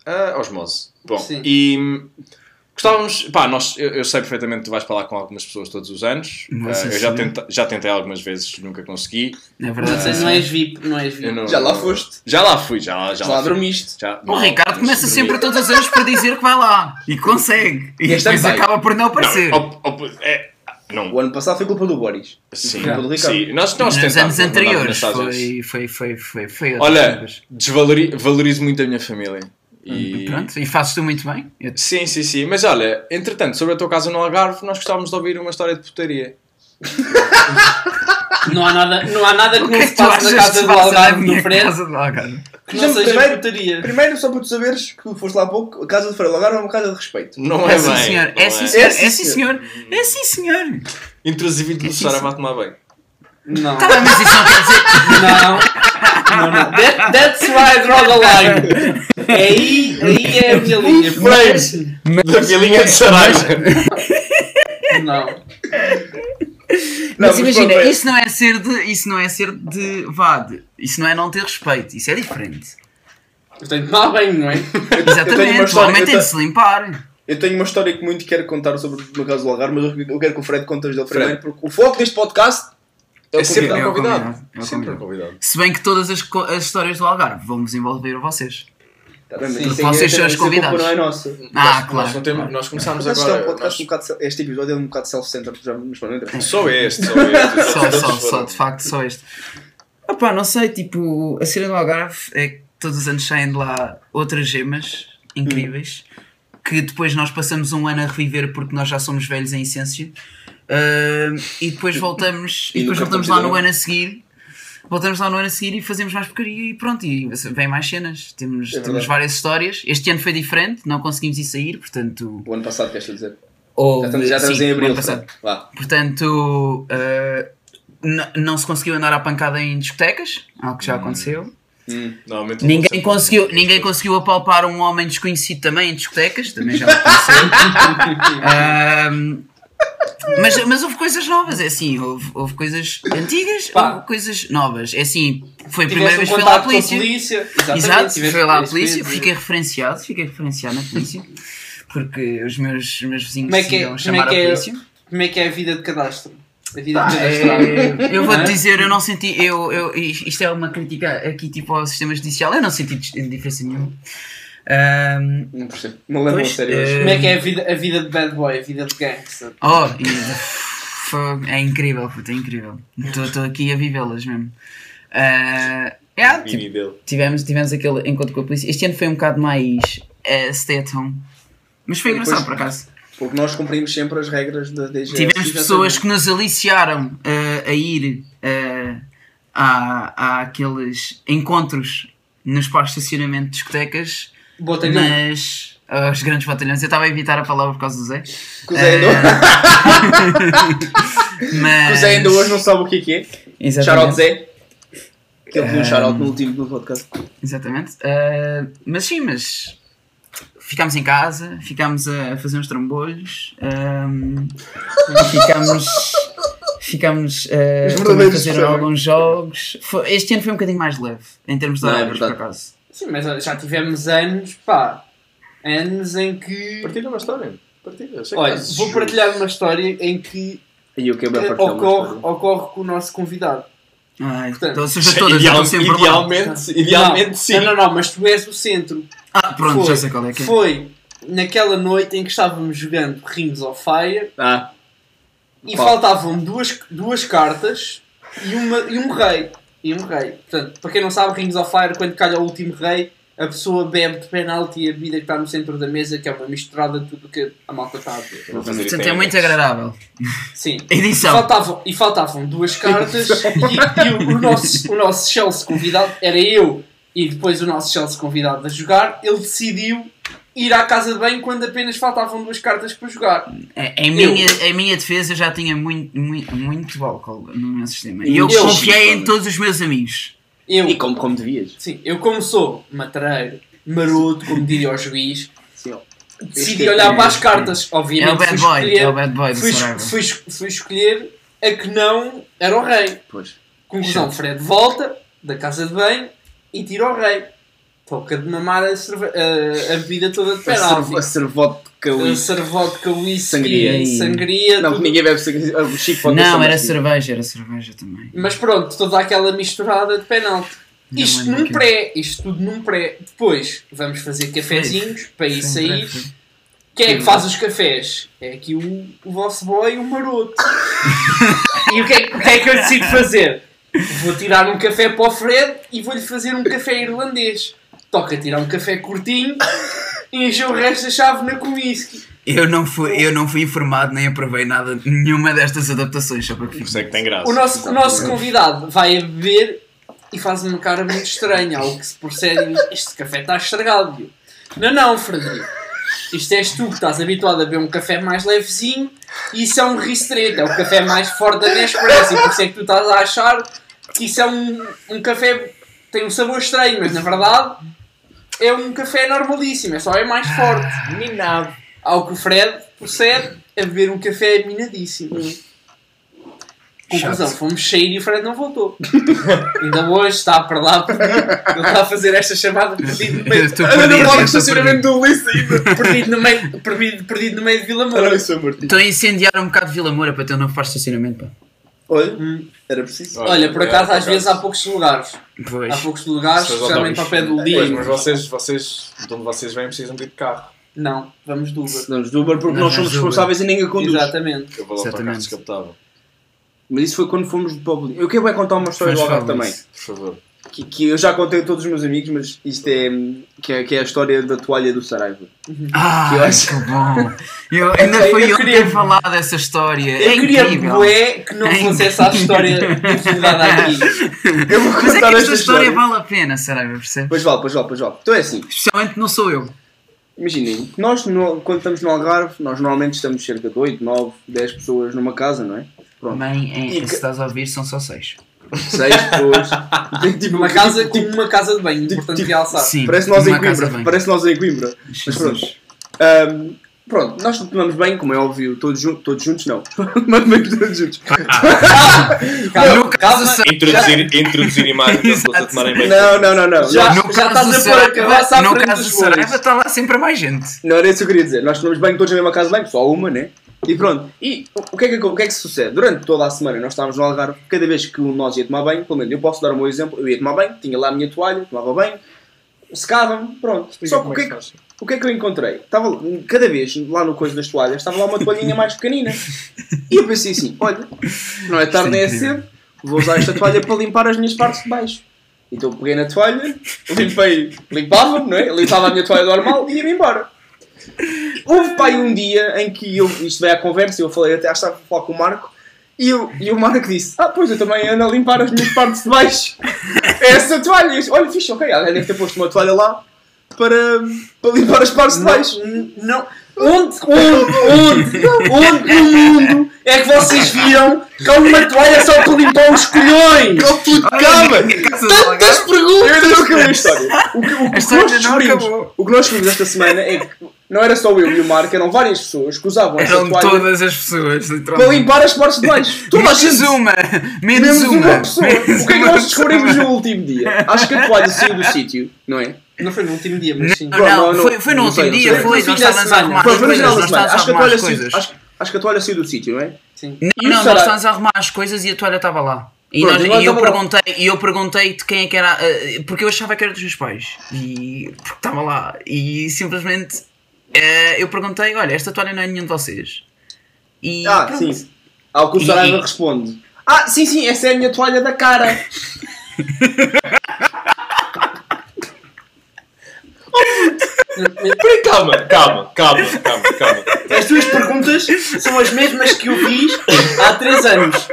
Speaker 4: Ah, osmose. Bom,
Speaker 3: Sim.
Speaker 4: e hum, gostávamos. Pá, nós, eu, eu sei perfeitamente que tu vais falar com algumas pessoas todos os anos. Ah, eu já, tenta, já tentei algumas vezes, nunca consegui.
Speaker 2: É
Speaker 3: Não,
Speaker 2: verdade.
Speaker 3: sei,
Speaker 2: sim.
Speaker 3: não és VIP, não és VIP.
Speaker 4: não-
Speaker 1: Já lá foste.
Speaker 4: Já lá fui, já, lá- já,
Speaker 1: Já lá dormiste.
Speaker 4: Já,
Speaker 2: O Ricardo começa sempre todos os anos para dizer que vai lá e consegue. E
Speaker 1: Este
Speaker 2: depois acaba por não aparecer.
Speaker 4: Não, op- op- é, não.
Speaker 1: O ano passado foi culpa do Boris.
Speaker 4: Sim,
Speaker 1: Culpa do Ricardo.
Speaker 4: sim. Nós, nós
Speaker 2: Nos anos anteriores foi, foi, foi, foi, foi
Speaker 4: Olha,
Speaker 2: coisas.
Speaker 4: desvalori- valorizo muito a minha família. E...
Speaker 2: Pronto, e fazes tu muito bem. Eu-
Speaker 4: Sim, sim, sim. Mas olha, entretanto, sobre a tua casa no Algarve, nós gostávamos de ouvir uma história de putaria.
Speaker 3: Não há nada, não há nada que
Speaker 2: O
Speaker 3: não
Speaker 2: que é
Speaker 3: se passe na casa do Algarve
Speaker 2: minha
Speaker 3: do Fred
Speaker 2: do Algarve?
Speaker 3: que não seja
Speaker 1: Primeiro-
Speaker 3: putaria.
Speaker 1: Primeiro, só para tu saberes que tu foste lá há pouco, a casa de Freire Lagar é uma casa de respeito.
Speaker 4: Não
Speaker 2: É
Speaker 4: é,
Speaker 2: sim,
Speaker 4: bem.
Speaker 2: senhor.
Speaker 4: não
Speaker 2: É sim, senhor.
Speaker 1: É
Speaker 2: É
Speaker 1: sim,
Speaker 2: senhor. É sim, senhor.
Speaker 4: Intrusivo de
Speaker 2: É
Speaker 4: Sara vai tomar bem.
Speaker 3: Não.
Speaker 2: Tá bem, mas isso não quer dizer.
Speaker 3: Não. não, não. That, that's why I draw the line. É aí, aí é a minha linha.
Speaker 4: Frames da vilinha de Saraiva.
Speaker 3: Não.
Speaker 1: Não,
Speaker 2: Mas
Speaker 1: mas
Speaker 2: imagina,
Speaker 1: pronto, é-
Speaker 2: isso não é ser de. Isso não é ser de. Vá, de, isso não é não ter respeito. Isso é diferente.
Speaker 3: Eu tenho de tomar banho, não é?
Speaker 2: Exatamente. O homem tem de se limpar.
Speaker 1: Eu tenho uma história que muito quero contar sobre uma casa do Algarve, mas eu- quero que o Fred conte as dele
Speaker 4: Fred.
Speaker 1: primeiro, porque o foco deste podcast é
Speaker 4: É
Speaker 1: o
Speaker 4: sempre
Speaker 1: convidado.
Speaker 2: É o
Speaker 4: convidado.
Speaker 2: é o
Speaker 4: sempre
Speaker 2: convidado. Se bem que todas as, as histórias do Algarve vão-vos envolver a vocês.
Speaker 1: Tá bem,
Speaker 3: Sim.
Speaker 2: Vocês são os convidados.
Speaker 1: não é nossa.
Speaker 2: Ah,
Speaker 4: nós,
Speaker 2: claro,
Speaker 4: Nós, temos,
Speaker 2: claro.
Speaker 4: nós começámos
Speaker 1: Mas isto é um
Speaker 4: agora.
Speaker 1: podcast um bocado, este episódio é um bocado self-centered, já
Speaker 4: nós- Só este, só este.
Speaker 2: Só, só, só, de facto, só este. Opá, não sei, tipo, a cena do Algarve é que todos os anos saem de lá outras gemas incríveis que depois nós passamos um ano a reviver porque nós já somos velhos em essência Ah, e depois voltamos e,
Speaker 1: E
Speaker 2: depois voltamos lá no ano a seguir voltamos lá no ano a seguir e fazemos mais porcaria e pronto, e vem mais cenas temos,
Speaker 1: É
Speaker 2: temos várias histórias, este ano foi diferente não conseguimos ir sair, portanto
Speaker 1: O ano passado, queres dizer?
Speaker 2: houve-
Speaker 1: Já estamos, já estamos
Speaker 2: sim,
Speaker 1: em abril.
Speaker 2: Portanto, n- não se conseguiu andar à pancada em discotecas, algo que já aconteceu.
Speaker 1: Hum.
Speaker 4: Normalmente
Speaker 2: Ninguém conseguiu, ninguém conseguiu apalpar um homem desconhecido também em discotecas, também já aconteceu. mas, mas houve coisas novas, é assim, houve, houve coisas antigas,
Speaker 3: Pá.
Speaker 2: houve coisas novas. É assim, foi a primeira vez
Speaker 3: um
Speaker 2: que foi lá a
Speaker 3: contato com a
Speaker 2: polícia.
Speaker 3: polícia.
Speaker 2: Exato, foi lá
Speaker 3: tiveste
Speaker 2: polícia,
Speaker 3: que-
Speaker 2: fiquei referenciado, fiquei referenciado na polícia, porque os meus, meus vizinhos
Speaker 3: Como é que é-
Speaker 2: decidiram
Speaker 3: como é
Speaker 2: chamar
Speaker 3: que
Speaker 2: a
Speaker 3: é-
Speaker 2: polícia.
Speaker 3: Como é que é a vida de cadastro? A vida
Speaker 2: Pá,
Speaker 3: de cadastrado.
Speaker 2: é, eu vou-te
Speaker 3: é?
Speaker 2: dizer, eu não senti, eu, eu, isto é uma crítica aqui tipo ao sistema judicial, eu não senti diferença nenhuma. Ahm,
Speaker 1: Não percebo. Não a
Speaker 2: Pois,
Speaker 1: sério
Speaker 2: eh,
Speaker 1: hoje.
Speaker 3: Como é que é a vida, a vida de bad boy, a vida de gangster?
Speaker 2: oh, é incrível, puta, é incrível. Estou aqui a vivê-las mesmo. Ah, é, tipo, tivemos, tivemos aquele encontro com a polícia. Este ano foi um bocado mais eh, stay at home. Mas foi engraçado por acaso.
Speaker 1: Porque nós cumprimos sempre as regras da DGS.
Speaker 2: Tivemos pessoas que nos aliciaram eh, a ir eh, a, àqueles encontros nos parques de estacionamento de discotecas,
Speaker 3: Botalhão.
Speaker 2: mas os grandes batalhões. Eu estava a evitar a palavra por causa do Zé.
Speaker 1: Que o Zé ainda, que
Speaker 2: Mas...
Speaker 1: o Zé ainda hoje não sabe o que é que é.
Speaker 2: Exatamente.
Speaker 1: Shout out Zé. Que ele pediu um
Speaker 2: Um,
Speaker 1: shout out no último do podcast.
Speaker 2: Exatamente. Ah, mas sim, mas ficámos em casa, ficámos a fazer uns trambolhos, ahm, ficámos, ficámos ah,
Speaker 1: Os
Speaker 2: também a fazer alguns jogos. Foi- este ano foi um bocadinho mais leve, em termos de
Speaker 1: é
Speaker 2: horários, por
Speaker 1: verdade.
Speaker 2: acaso.
Speaker 3: Sim, mas já tivemos anos, pá, anos em que...
Speaker 4: Partilha uma história. Partilha. Que
Speaker 3: Olha,
Speaker 4: estás-
Speaker 3: vou partilhar uma história em que
Speaker 1: E
Speaker 3: eh,
Speaker 1: partilhar uma
Speaker 3: ocorre, ocorre com o nosso convidado.
Speaker 2: Ai,
Speaker 3: Portanto,
Speaker 2: então, seja todas,
Speaker 4: Ideal-
Speaker 2: estou sempre lá.
Speaker 4: idealmente, idealmente
Speaker 3: não,
Speaker 4: sim.
Speaker 3: Não, não, não, mas tu és o centro.
Speaker 2: Ah, pronto,
Speaker 3: Foi.
Speaker 2: já sei qual é que é.
Speaker 3: Foi naquela noite em que estávamos jogando Rings of Fire
Speaker 1: Ah,
Speaker 3: e
Speaker 1: Pá.
Speaker 3: faltavam duas, duas cartas e, uma, e um rei. E um rei. Portanto, para quem não sabe, Rings of Fire, quando calha o último rei, a pessoa bebe de penalti a bebida que está no centro da mesa, que é uma misturada de tudo que a malta está a beber.
Speaker 4: Isto
Speaker 2: Portanto, é muito agradável.
Speaker 3: Sim.
Speaker 2: Edição.
Speaker 3: Faltavam, e faltavam duas cartas e, e o, o nosso, o nosso Chelsea convidado era eu e depois o nosso Chelsea convidado a jogar, ele decidiu ir à casa de banho quando apenas faltavam duas cartas para jogar.
Speaker 2: É, Em minha, em minha defesa eu já tinha muito, muito, muito álcool no meu sistema. E eu,
Speaker 1: Eu-
Speaker 2: confiei em todos os meus amigos.
Speaker 3: Eu,
Speaker 1: E como, como devias.
Speaker 3: sim, eu como sou matareiro, maroto, como diria o juiz,
Speaker 1: Sim,
Speaker 3: decidi
Speaker 1: é-
Speaker 3: olhar para as cartas. Obviamente
Speaker 2: É o bad
Speaker 3: fui
Speaker 2: boy,
Speaker 3: escolher,
Speaker 2: é o bad boy
Speaker 3: fui, fui, fui escolher a que não era o rei.
Speaker 1: Pois.
Speaker 3: Conclusão, Fred volta da casa de banho e tira o rei. Toca de mamar a, cerve- a- a bebida toda de
Speaker 1: A
Speaker 3: penalti.
Speaker 1: servo- a servodka
Speaker 3: A
Speaker 1: whisky.
Speaker 3: whisky,
Speaker 1: Sangria.
Speaker 3: sangria,
Speaker 1: Não,
Speaker 3: tudo.
Speaker 1: ninguém bebe sangria. O Chico pode
Speaker 2: Não, era cerveja, era cerveja também.
Speaker 3: Mas pronto, toda aquela misturada de penalti.
Speaker 2: Não
Speaker 3: Isto
Speaker 2: lembro
Speaker 3: num
Speaker 2: aquilo.
Speaker 3: pré, isto tudo num pré. Depois vamos fazer cafezinhos para
Speaker 2: um
Speaker 3: sair.
Speaker 2: breve.
Speaker 3: Quem é que faz os cafés? É aqui o, o vosso boy, o maroto. e o que, é, que- o que é que eu decido fazer? Vou tirar um café para o Fred e vou-lhe fazer um café irlandês. Toca tirar um café curtinho e encher o resto da chave na com whisky.
Speaker 2: Eu não, fui, eu não fui informado nem aprovei nada, nenhuma destas adaptações, só para que fique.
Speaker 4: é que tem graça.
Speaker 3: O nosso, o nosso convidado vai a beber e faz uma cara muito estranha, algo que se procede e diz, este café está estragado. Eu, Não, não, Frederico. Isto és tu que estás habituado a beber um café mais levezinho e isso é um ristreto, é o café mais forte da Nespresso e por isso é que tu estás a achar que isso é um, um café que tem um sabor estranho, mas na verdade é um café normalíssimo, é só é mais forte.
Speaker 1: Minado.
Speaker 3: Ao que o Fred procede a beber um café minadíssimo. Conclusão,
Speaker 2: Chato.
Speaker 3: fomos sair e o Fred não voltou. Ainda hoje está para lá perdido. Ele está a fazer esta chamada perdido no meio,
Speaker 2: estou perdido, eu estou
Speaker 1: estacionamento do Ulisses ainda.
Speaker 3: perdido, no meio, perdido, perdido no meio de Vila
Speaker 1: Olha
Speaker 3: Moura.
Speaker 1: isso.
Speaker 2: Estou a incendiar um bocado de Vila Moura para ter um novo parque de estacionamento. Pá.
Speaker 1: Olha, era preciso.
Speaker 3: Olha, por
Speaker 4: é,
Speaker 3: acaso,
Speaker 4: por
Speaker 3: às vezes há poucos lugares.
Speaker 2: Pois.
Speaker 3: Há poucos lugares, especialmente para o pé do
Speaker 4: Pois,
Speaker 3: Lidl.
Speaker 4: mas vocês, vocês, de onde vocês vêm, precisam de ir de carro.
Speaker 3: Não, vamos do Uber.
Speaker 1: Damos do Uber porque
Speaker 2: Não,
Speaker 1: nós somos
Speaker 2: vamos Uber.
Speaker 1: responsáveis e ninguém conduz.
Speaker 3: Exatamente.
Speaker 4: Eu vou lá para
Speaker 2: Exatamente.
Speaker 4: descapotável.
Speaker 1: Mas isso foi quando fomos de Pablo. Eu quero é contar uma história do Algarve também.
Speaker 4: Por favor.
Speaker 1: Que, que eu já contei a todos os meus amigos, mas isto é que, é. que é a história da toalha do Saraiva.
Speaker 2: Ah,
Speaker 1: Que eu acho-
Speaker 2: que bom! Eu, ainda foi eu,
Speaker 3: queria-
Speaker 2: que falar dessa história.
Speaker 3: Eu
Speaker 2: é
Speaker 3: queria
Speaker 2: incrível.
Speaker 3: bué que não
Speaker 2: É
Speaker 3: fosse essa a história divulgada aqui.
Speaker 1: Eu vou
Speaker 2: Mas é que
Speaker 1: contar
Speaker 2: esta
Speaker 1: esta
Speaker 2: história
Speaker 1: história.
Speaker 2: vale a pena, Saraiva, percebes?
Speaker 1: Pois vale, pois vale, pois vale. Então é assim,
Speaker 2: Especialmente não sou eu.
Speaker 1: imaginem, nós no- quando estamos no Algarve, nós normalmente estamos cerca de 8, 9, 10 pessoas numa casa, não é? Pronto.
Speaker 2: Mãe, em-
Speaker 1: E que-
Speaker 2: se estás a ouvir, são só seis.
Speaker 1: 6 pessoas. Tem, tipo,
Speaker 3: Uma casa
Speaker 1: tipo,
Speaker 3: como uma casa de banho, importante
Speaker 1: tipo-
Speaker 3: realçar.
Speaker 2: Sim,
Speaker 1: Parece nós em Coimbra.
Speaker 2: bem.
Speaker 1: Parece nós em Coimbra. Mas pronto. Ahm, pronto, nós tomamos bem, como é óbvio, todos, jun todos juntos não. Mas todos juntos.
Speaker 3: Calma,
Speaker 2: No caso
Speaker 3: calma.
Speaker 4: Introduzir, introduzir imagens para a tomarem bem.
Speaker 1: Não, não, não, não.
Speaker 3: Já-
Speaker 2: No
Speaker 3: já
Speaker 2: caso
Speaker 3: estás a pôr a cabeça à
Speaker 2: no
Speaker 3: frente
Speaker 2: caso do. Saraiva está lá sempre mais gente.
Speaker 1: Não era isso que eu queria dizer. Nós tomamos bem todos na mesma casa de banho, só uma, né? E pronto. E o que, é que, o que é que sucede? Durante toda a semana nós estávamos no Algarve, cada vez que um de nós ia tomar banho, pelo menos eu posso dar o meu exemplo, eu ia tomar banho, tinha lá a minha toalha, tomava banho, secava-me, pronto. Só que o que, é que, o que é que eu encontrei? Estava, cada vez lá no coisa das toalhas, estava lá uma toalhinha mais pequenina. E eu pensei assim: olha, não é tarde nem é cedo, vou usar esta toalha para limpar as minhas partes de baixo. Então peguei na toalha, limpei, limpava-me, não é? Limpava a minha toalha normal e ia-me embora. Houve pai um dia em que eu, isto veio à conversa, eu falei até estava a falar com o Marco, e, eu, e o Marco disse: Ah, pois eu também ando a limpar as minhas partes de baixo. É essa toalha. Eu Olha, fixe, ok, alguém deve ter posto uma toalha lá para, para limpar as partes de baixo.
Speaker 3: Não, não. Onde, onde, onde, onde no mundo é que vocês viram que há uma toalha só para limpar os colhões?
Speaker 1: Oh, puto, calma! Tantas perguntas! Eu não acabei a história. O que, o, que- nós descobrimos, o que nós descobrimos esta semana é que não era só eu e o Marco, eram várias pessoas que usavam essa
Speaker 2: Eram
Speaker 1: toalha
Speaker 2: todas as pessoas,
Speaker 1: para
Speaker 2: literalmente.
Speaker 1: limpar as partes de baixo. Toda a
Speaker 2: Menos
Speaker 1: gente.
Speaker 2: uma! Menos,
Speaker 1: Menos
Speaker 2: uma!
Speaker 1: uma pessoa.
Speaker 2: Menos
Speaker 1: O que é que nós descobrimos no último dia? Acho que a toalha saiu do sítio, não é?
Speaker 3: Não foi no último dia, mas sim.
Speaker 2: Não, não,
Speaker 1: não,
Speaker 2: foi, foi no
Speaker 1: não
Speaker 2: último dia, foi. Nós estávamos a arrumar
Speaker 1: Foi,
Speaker 2: as coisas.
Speaker 1: Acho que a toalha saiu. Acho, que a toalha saiu do sítio, não é?
Speaker 3: sim.
Speaker 2: Não, não, nós estávamos a arrumar as coisas e a toalha estava lá. E,
Speaker 1: Pronto,
Speaker 2: nós- e eu
Speaker 1: estava lá.
Speaker 2: perguntei, e eu perguntei de quem é que era, eh, porque eu achava que era dos meus pais. E porque estava lá. E simplesmente eh, eu perguntei: olha, esta toalha não é nenhum de vocês. E
Speaker 1: Ah,
Speaker 2: pronto.
Speaker 1: sim. Ao que o Saraiva responde: Ah, sim, sim, essa é a minha toalha da cara.
Speaker 4: Peraí, calma, calma, calma, calma, calma.
Speaker 3: As tuas perguntas são as mesmas que eu fiz há 3 anos.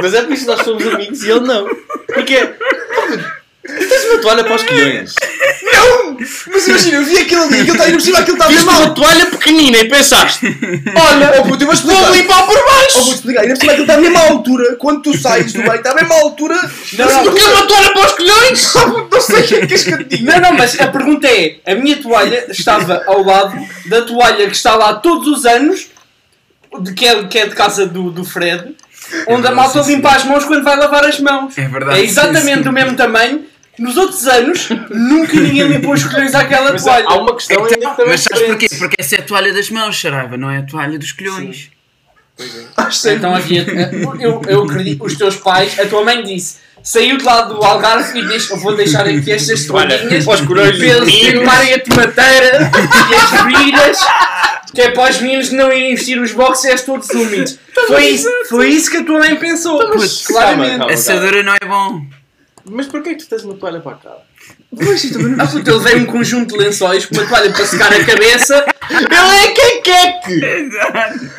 Speaker 4: Mas é por isso que nós somos amigos e ele não. Porque Tens uma toalha para os colhões.
Speaker 1: Mas imagina, eu vi aquilo ali, aquilo está ainda por cima, aquilo está
Speaker 4: Viste uma
Speaker 1: mal.
Speaker 4: toalha pequenina e pensaste,
Speaker 1: Olha, oh puto, eu vou explicar.
Speaker 4: vou limpar por
Speaker 1: Oh,
Speaker 4: baixo.
Speaker 1: vou explicar, ainda por cima aquilo está à mesma altura. Quando tu sais do banho, está à mesma altura.
Speaker 3: Não, não,
Speaker 4: Porque é uma toalha para os colhões.
Speaker 1: Não sei o que é que és que eu te digo.
Speaker 3: Não, não, mas a pergunta é: a minha toalha estava ao lado da toalha que está lá todos os anos, de, que, é, que é de casa do, do Fred, onde a malta limpa as mãos quando vai lavar as mãos.
Speaker 2: É verdade,
Speaker 3: É exatamente
Speaker 2: sim, sim.
Speaker 3: do mesmo tamanho. Nos outros anos, nunca ninguém limpou os colhões àquela
Speaker 4: Mas
Speaker 3: toalha.
Speaker 4: há uma questão que também
Speaker 2: Mas sabes porquê?
Speaker 4: diferente.
Speaker 2: Porque essa é a toalha das mãos, Saraiva, não é a toalha dos colhões.
Speaker 1: Acho sempre.
Speaker 3: Então havia. Eu, eu acredito, os teus pais, a tua mãe disse. Saiu de lá do Algarve e disse: Eu vou deixar aqui estas toalhinhas
Speaker 4: para os colhões
Speaker 3: para eles
Speaker 4: limpinhos."
Speaker 3: limparem a tomateira e as virilhas, que é para os meninos não irem vestir os boxers todos úmidos. Foi isso, foi isso que a tua mãe pensou.
Speaker 4: mas
Speaker 3: claramente.
Speaker 4: calma, calma.
Speaker 2: Assadura não é bom.
Speaker 4: Mas porquê que tu tens uma toalha para a cara?
Speaker 3: Ah, puto, ele veio um conjunto de lençóis com uma toalha para secar a cabeça.
Speaker 4: Ele é quequeque!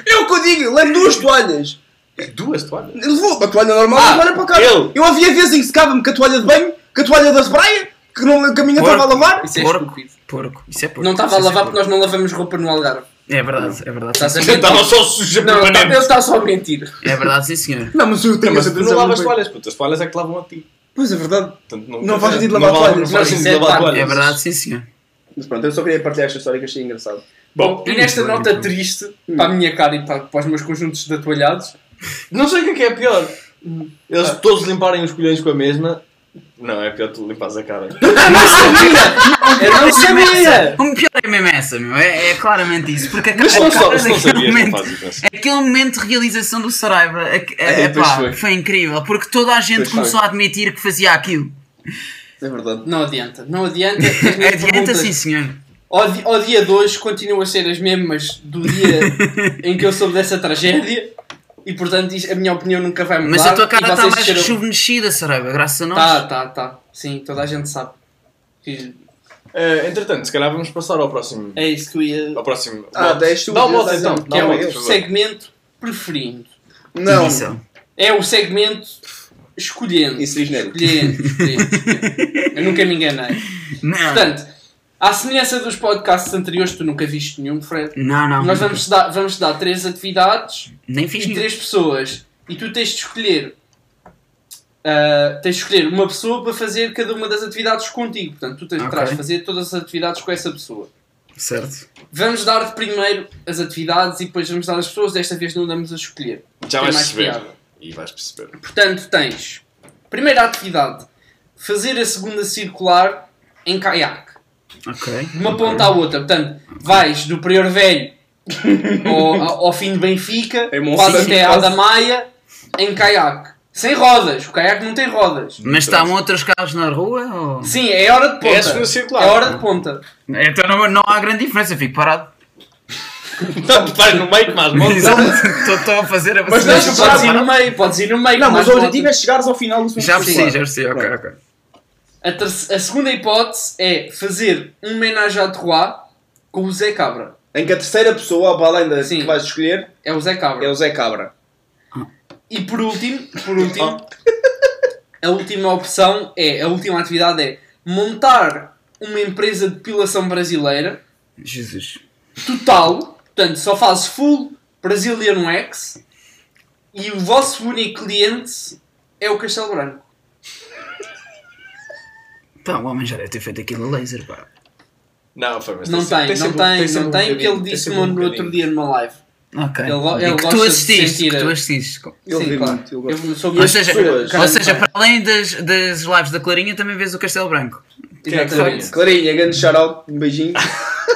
Speaker 1: É o que eu digo, levo duas toalhas.
Speaker 4: Duas toalhas?
Speaker 1: Ele levou uma toalha normal
Speaker 3: Ah,
Speaker 1: e toalha para cá.
Speaker 4: ele.
Speaker 1: Eu havia vezes em que secava-me com a toalha de banho, com a toalha da praia, que, não, que a minha estava a lavar.
Speaker 3: Isso é
Speaker 2: Porco.
Speaker 3: estúpido.
Speaker 2: Porco. Isso é porco.
Speaker 3: Não estava a
Speaker 2: Isso é
Speaker 3: lavar porque nós não lavamos roupa no Algarve.
Speaker 2: É verdade, é verdade.
Speaker 3: Estás a mentir?
Speaker 4: Estava só suja
Speaker 3: Não, ele está- ele
Speaker 4: permanente.
Speaker 3: está só a mentir.
Speaker 2: É verdade, sim senhor.
Speaker 1: Não, mas eu tenho
Speaker 4: Mas
Speaker 1: essa
Speaker 4: tu não
Speaker 1: atenção
Speaker 4: lavas toalhas, puto. As toalhas é que lavam a ti.
Speaker 1: Pois é verdade.
Speaker 4: Portanto, não,
Speaker 1: Não faz sentido lavar
Speaker 4: não
Speaker 1: toalhas.
Speaker 4: Não
Speaker 3: Não,
Speaker 4: faz
Speaker 3: é
Speaker 4: lavar
Speaker 3: claro.
Speaker 4: toalhas.
Speaker 2: É verdade, sim senhor.
Speaker 1: Mas pronto, eu só queria partilhar esta história que achei engraçado.
Speaker 4: Bom,
Speaker 3: E nesta nota triste, para a minha cara e para, para os meus conjuntos de atoalhados,
Speaker 4: não sei o que é que é pior. Eles todos limparem os colhões com a mesma. Não, é pior tu limpares a cara.
Speaker 3: eu não sabia!
Speaker 2: O pior é mesmo essa, meu. É, é claramente isso. Porque a,
Speaker 4: Mas
Speaker 2: a
Speaker 4: não, só,
Speaker 2: cara
Speaker 4: se não
Speaker 2: momento-
Speaker 4: faz.
Speaker 2: Aquele momento de realização do Saraiva é,
Speaker 1: É,
Speaker 2: é, pá,
Speaker 1: foi.
Speaker 2: foi. incrível, porque toda a gente
Speaker 1: Pois
Speaker 2: começou a admitir que fazia aquilo.
Speaker 1: É verdade.
Speaker 3: Não adianta, não adianta.
Speaker 2: Adianta sim, senhor.
Speaker 3: Ao, di- ao dia de hoje continuam a ser as mesmas do dia em que eu soube dessa tragédia e portanto a minha opinião nunca vai mudar.
Speaker 2: Mas a tua cara está mais rejuvenescida, Saraiva, graças a nós.
Speaker 3: Tá, tá, tá. Sim, toda a gente sabe. Que
Speaker 4: Eh, entretanto, se calhar vamos passar ao próximo.
Speaker 3: É isso que eu ia.
Speaker 4: Ao próximo.
Speaker 1: Ah,
Speaker 4: Dá o mote
Speaker 1: dez
Speaker 4: então.
Speaker 3: Que é
Speaker 4: o
Speaker 3: segmento preferido.
Speaker 1: Não.
Speaker 2: Edição.
Speaker 3: É o segmento escolhendo.
Speaker 1: Isso é genérico.
Speaker 3: Escolhendo, escolhendo, escolhendo. Eu nunca me enganei.
Speaker 2: Não,
Speaker 3: Portanto, à semelhança dos podcasts anteriores, tu nunca viste nenhum, Fred.
Speaker 2: não, não.
Speaker 3: Nós vamos dar, vamos dar três atividades
Speaker 2: Nem fiz
Speaker 3: e
Speaker 2: nenhum.
Speaker 3: três pessoas. E tu tens de escolher. ah, tens de escolher uma pessoa para fazer cada uma das atividades contigo. Portanto, tu tens
Speaker 2: Ok.
Speaker 3: terás de fazer todas as atividades com essa pessoa.
Speaker 2: Certo.
Speaker 3: Vamos dar primeiro as atividades e depois vamos dar as pessoas. Desta vez não damos a escolher.
Speaker 4: Já vais
Speaker 3: mais
Speaker 4: perceber.
Speaker 3: piada.
Speaker 4: E vais perceber.
Speaker 3: Portanto, tens. Primeira atividade: fazer a segunda circular em caiaque.
Speaker 2: Ok.
Speaker 3: De uma ponta à outra. Portanto, vais do Prior Velho ao, ao- ao fim de Benfica,
Speaker 1: Monsanto,
Speaker 3: quase até à da Maia, em caiaque. Sem rodas. O caiaque não tem rodas.
Speaker 2: Mas estavam outros carros na rua? Ou...
Speaker 3: Sim, é hora de ponta.
Speaker 4: É circular.
Speaker 3: É hora de ponta.
Speaker 2: Então não, não há grande diferença, fico parado.
Speaker 4: Então, tu vais no meio que mais monte.
Speaker 2: Estou a fazer a
Speaker 1: Mas
Speaker 3: Não, podes ir
Speaker 1: parar.
Speaker 3: no meio, podes ir no meio.
Speaker 1: Não,
Speaker 3: com
Speaker 1: mas o objetivo é chegares ao final do segundo
Speaker 2: Já percebi, já percebi, ok, ok.
Speaker 3: A, terce- a segunda hipótese é fazer um menage à trois com o Zé Cabra.
Speaker 1: Em que a terceira pessoa, para além da
Speaker 3: Sim.
Speaker 1: que vais escolher,
Speaker 3: É o Zé Cabra.
Speaker 1: é o Zé Cabra.
Speaker 3: E por último, por último, a última opção é, a última atividade é montar uma empresa de depilação brasileira
Speaker 2: Jesus.
Speaker 3: total, portanto só fazes full Brazilian Wax e o vosso único cliente é o Castelo Branco.
Speaker 2: Pá, o homem já deve ter feito aquilo a laser, pá.
Speaker 4: Não, foi, mas
Speaker 3: Não
Speaker 4: sempre-
Speaker 3: tem, não tem,
Speaker 4: sempre
Speaker 3: não tem, que ele
Speaker 4: tem
Speaker 3: disse no,
Speaker 4: um
Speaker 3: outro dia numa live.
Speaker 2: Ok.
Speaker 3: Ele go-
Speaker 2: E
Speaker 3: ele
Speaker 2: que
Speaker 3: gosta
Speaker 2: tu assististe, que tu assististe.
Speaker 1: Ele
Speaker 3: Sim,
Speaker 1: vê
Speaker 3: claro.
Speaker 1: muito, ele gosta.
Speaker 3: Eu sou
Speaker 2: Ou
Speaker 3: muito
Speaker 2: seja,
Speaker 1: pessoas.
Speaker 2: ou seja, para além das, das lives da Clarinha, também vês o Castelo Branco.
Speaker 4: Quem é foi?
Speaker 1: Clarinha, grande shout-out, um beijinho.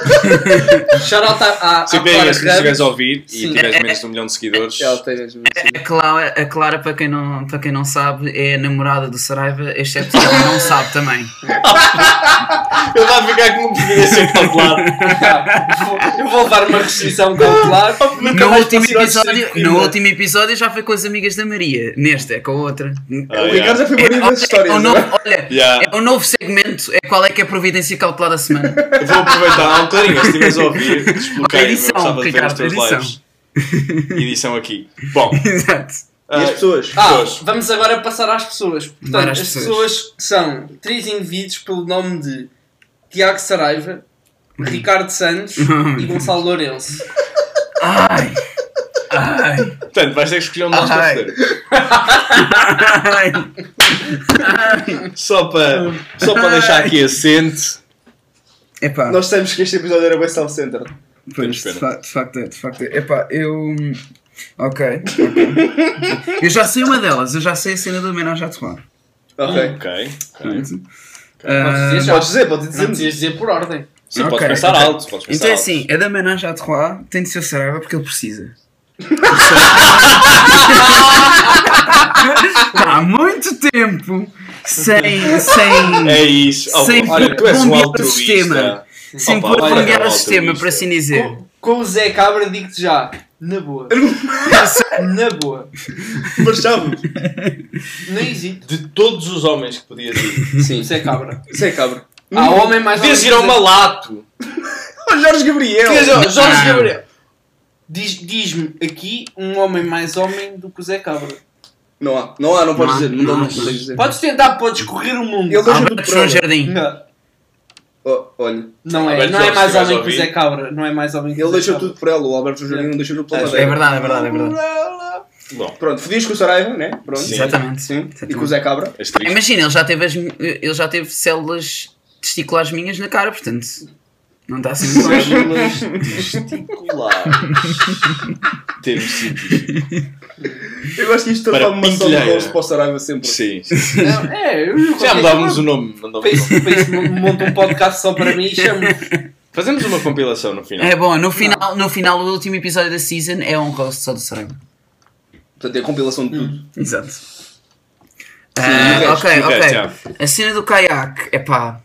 Speaker 3: Shout out à, à,
Speaker 4: Se se estiveres
Speaker 3: Ramos.
Speaker 4: a ouvir e tiveres
Speaker 2: É,
Speaker 4: menos de um milhão de seguidores.
Speaker 2: A Clara, a Clara para, quem não, para quem não sabe, é a namorada do Saraiva, exceto que ela não sabe também.
Speaker 4: ele vai ficar com um ser calculado.
Speaker 3: Eu vou levar uma restrição cautelar.
Speaker 2: No último, episódio, no último episódio já foi com as amigas da Maria. Neste é com a outra.
Speaker 4: Ah,
Speaker 1: o Ricardo já foi
Speaker 2: É,
Speaker 1: bonito
Speaker 2: olha,
Speaker 1: das histórias.
Speaker 2: é o
Speaker 1: é?
Speaker 2: novo, olha,
Speaker 4: Yeah.
Speaker 2: é o novo segmento. É qual é que é a providência cautelar da semana.
Speaker 4: Eu Vou aproveitar bocadinho, se estiveres a ouvir, expliquei eu gostava de ver
Speaker 2: edição.
Speaker 4: lives. Edição aqui. Bom,
Speaker 2: Exato.
Speaker 1: E as
Speaker 4: Ah,
Speaker 1: pessoas?
Speaker 3: Ah,
Speaker 4: Pessoas.
Speaker 3: vamos agora passar às pessoas. Portanto, as
Speaker 2: pessoas.
Speaker 3: pessoas são três indivíduos pelo nome de Tiago Saraiva, Ricardo Santos e Gonçalo Lourenço.
Speaker 2: Ai! Ai!
Speaker 4: Portanto, vais ter que escolher um de nós para
Speaker 2: Ai.
Speaker 4: foder.
Speaker 2: Ai!
Speaker 4: Só para, só para deixar aqui assente.
Speaker 2: Epá,
Speaker 1: Nós sabemos que este episódio era bem self-center.
Speaker 2: pois, de, fa- de facto é, de facto é. Epá, eu. Ok, ok. Eu já sei uma delas, eu já sei a cena do homenagem à Trois.
Speaker 1: Ok.
Speaker 4: Ok. ok.
Speaker 3: Podes
Speaker 2: Ah,
Speaker 3: dizer já.
Speaker 1: Podes dizer, podes
Speaker 3: Não
Speaker 1: dizer.
Speaker 3: precisas dizer por ordem.
Speaker 4: Sim,
Speaker 2: Ok,
Speaker 4: podes pensar
Speaker 2: ok.
Speaker 4: alto. Podes pensar
Speaker 2: Então é assim, a da homenagem à Trois tem de ser o Saraiva porque ele precisa. Há muito tempo sem. sem
Speaker 4: É isso.
Speaker 2: Sem
Speaker 4: olha, tu és um altruísta.
Speaker 2: sistema. sem
Speaker 4: Opa,
Speaker 2: pôr
Speaker 4: olha,
Speaker 2: bombear o sistema, por assim dizer.
Speaker 3: Com, com o Zé Cabra digo-te já. Na boa. Na boa.
Speaker 1: Mas sabe?
Speaker 3: Nem hesito.
Speaker 4: De todos os homens que podias ir.
Speaker 1: Sim.
Speaker 3: Zé Cabra.
Speaker 1: Isso é cabra.
Speaker 3: Há homem mais
Speaker 4: Podias
Speaker 3: homem
Speaker 4: ir ao
Speaker 3: Zé-
Speaker 4: Malato.
Speaker 1: Oh, Jorge Gabriel!
Speaker 3: Jorge. Gabriel. Diz- Diz-me aqui um homem mais homem do que o Zé Cabra.
Speaker 1: Não há, não há, não podes dizer. Não,
Speaker 2: não,
Speaker 1: não,
Speaker 2: não.
Speaker 1: podes dizer.
Speaker 3: Podes tentar, podes correr o mundo.
Speaker 1: Ele deixa tudo
Speaker 2: Alberto
Speaker 1: por
Speaker 2: João
Speaker 1: ela.
Speaker 2: Jardim.
Speaker 3: Não,
Speaker 1: Oh, olha,
Speaker 3: não é,
Speaker 4: Alberto
Speaker 3: não é
Speaker 4: Jorge,
Speaker 3: mais
Speaker 4: se vais
Speaker 3: homem que o. Zé Cabra. Não é mais homem que o
Speaker 1: ele
Speaker 3: Zé
Speaker 1: deixa
Speaker 3: Cabra.
Speaker 1: tudo por ela. O Alberto Jardim não deixa tudo pela
Speaker 2: É
Speaker 1: madeira.
Speaker 2: verdade, é verdade, é verdade.
Speaker 4: Bom,
Speaker 1: Pronto, fodias com o Saraiva, né? Pronto.
Speaker 4: Sim.
Speaker 2: Exatamente.
Speaker 1: Sim. E com o Zé Cabra.
Speaker 4: és triste.
Speaker 2: Imagina, ele já teve, as, ele já teve células testiculares minhas na cara, portanto. Não está assim muito.
Speaker 4: Células testiculares. Temos sítios.
Speaker 1: Eu gosto que isto
Speaker 4: Para
Speaker 1: uma ação de
Speaker 4: pintelheira.
Speaker 1: rosto para o Saraiva sempre.
Speaker 4: Sim, sim.
Speaker 3: Não, é, eu
Speaker 4: Já mudávamos o nome. mandávamos
Speaker 3: Para
Speaker 4: o
Speaker 3: isso,
Speaker 4: nome.
Speaker 3: para isso monto um podcast só para mim e chamo.
Speaker 4: Fazemos uma compilação no final.
Speaker 2: É bom, no final, no final, o último episódio da season é um roast só do Saraiva.
Speaker 1: Portanto, é a compilação de tudo.
Speaker 2: Exato.
Speaker 1: e o
Speaker 2: Ah,
Speaker 1: resto?
Speaker 2: ok,
Speaker 4: E o
Speaker 2: ok.
Speaker 4: resto, já.
Speaker 2: A cena do caiaque, é pá.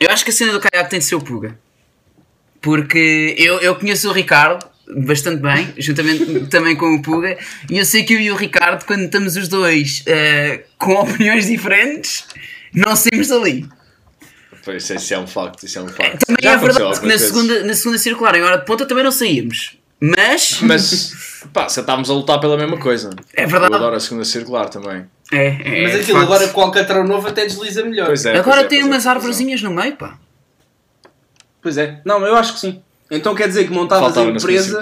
Speaker 2: Eu acho que a cena do caiaque tem de ser o Puga. Porque eu, eu conheço o Ricardo bastante bem, juntamente também com o Puga, e eu sei que eu e o Ricardo, quando estamos os dois eh, com opiniões diferentes, não saímos dali.
Speaker 4: Pois, isso é um facto. Isso é um facto.
Speaker 2: Também
Speaker 4: Já
Speaker 2: é verdade que na
Speaker 4: vezes.
Speaker 2: segunda, na segunda circular, em hora de ponta, também não saímos. Mas,
Speaker 4: Mas, pá, já estávamos a lutar pela mesma coisa.
Speaker 2: é
Speaker 4: Eu
Speaker 2: verdade.
Speaker 4: adoro a segunda circular também.
Speaker 2: É, é,
Speaker 3: Mas
Speaker 2: de
Speaker 3: aquilo
Speaker 2: facto.
Speaker 3: agora com o Alcatrão novo até desliza melhor.
Speaker 4: Pois é.
Speaker 2: Agora
Speaker 4: pois é,
Speaker 2: tem
Speaker 4: pois é,
Speaker 2: umas
Speaker 4: é.
Speaker 2: arvorezinhas no meio, pá.
Speaker 1: Pois é. Não, eu acho que sim. Então quer dizer que montavas
Speaker 4: Faltava
Speaker 1: a empresa.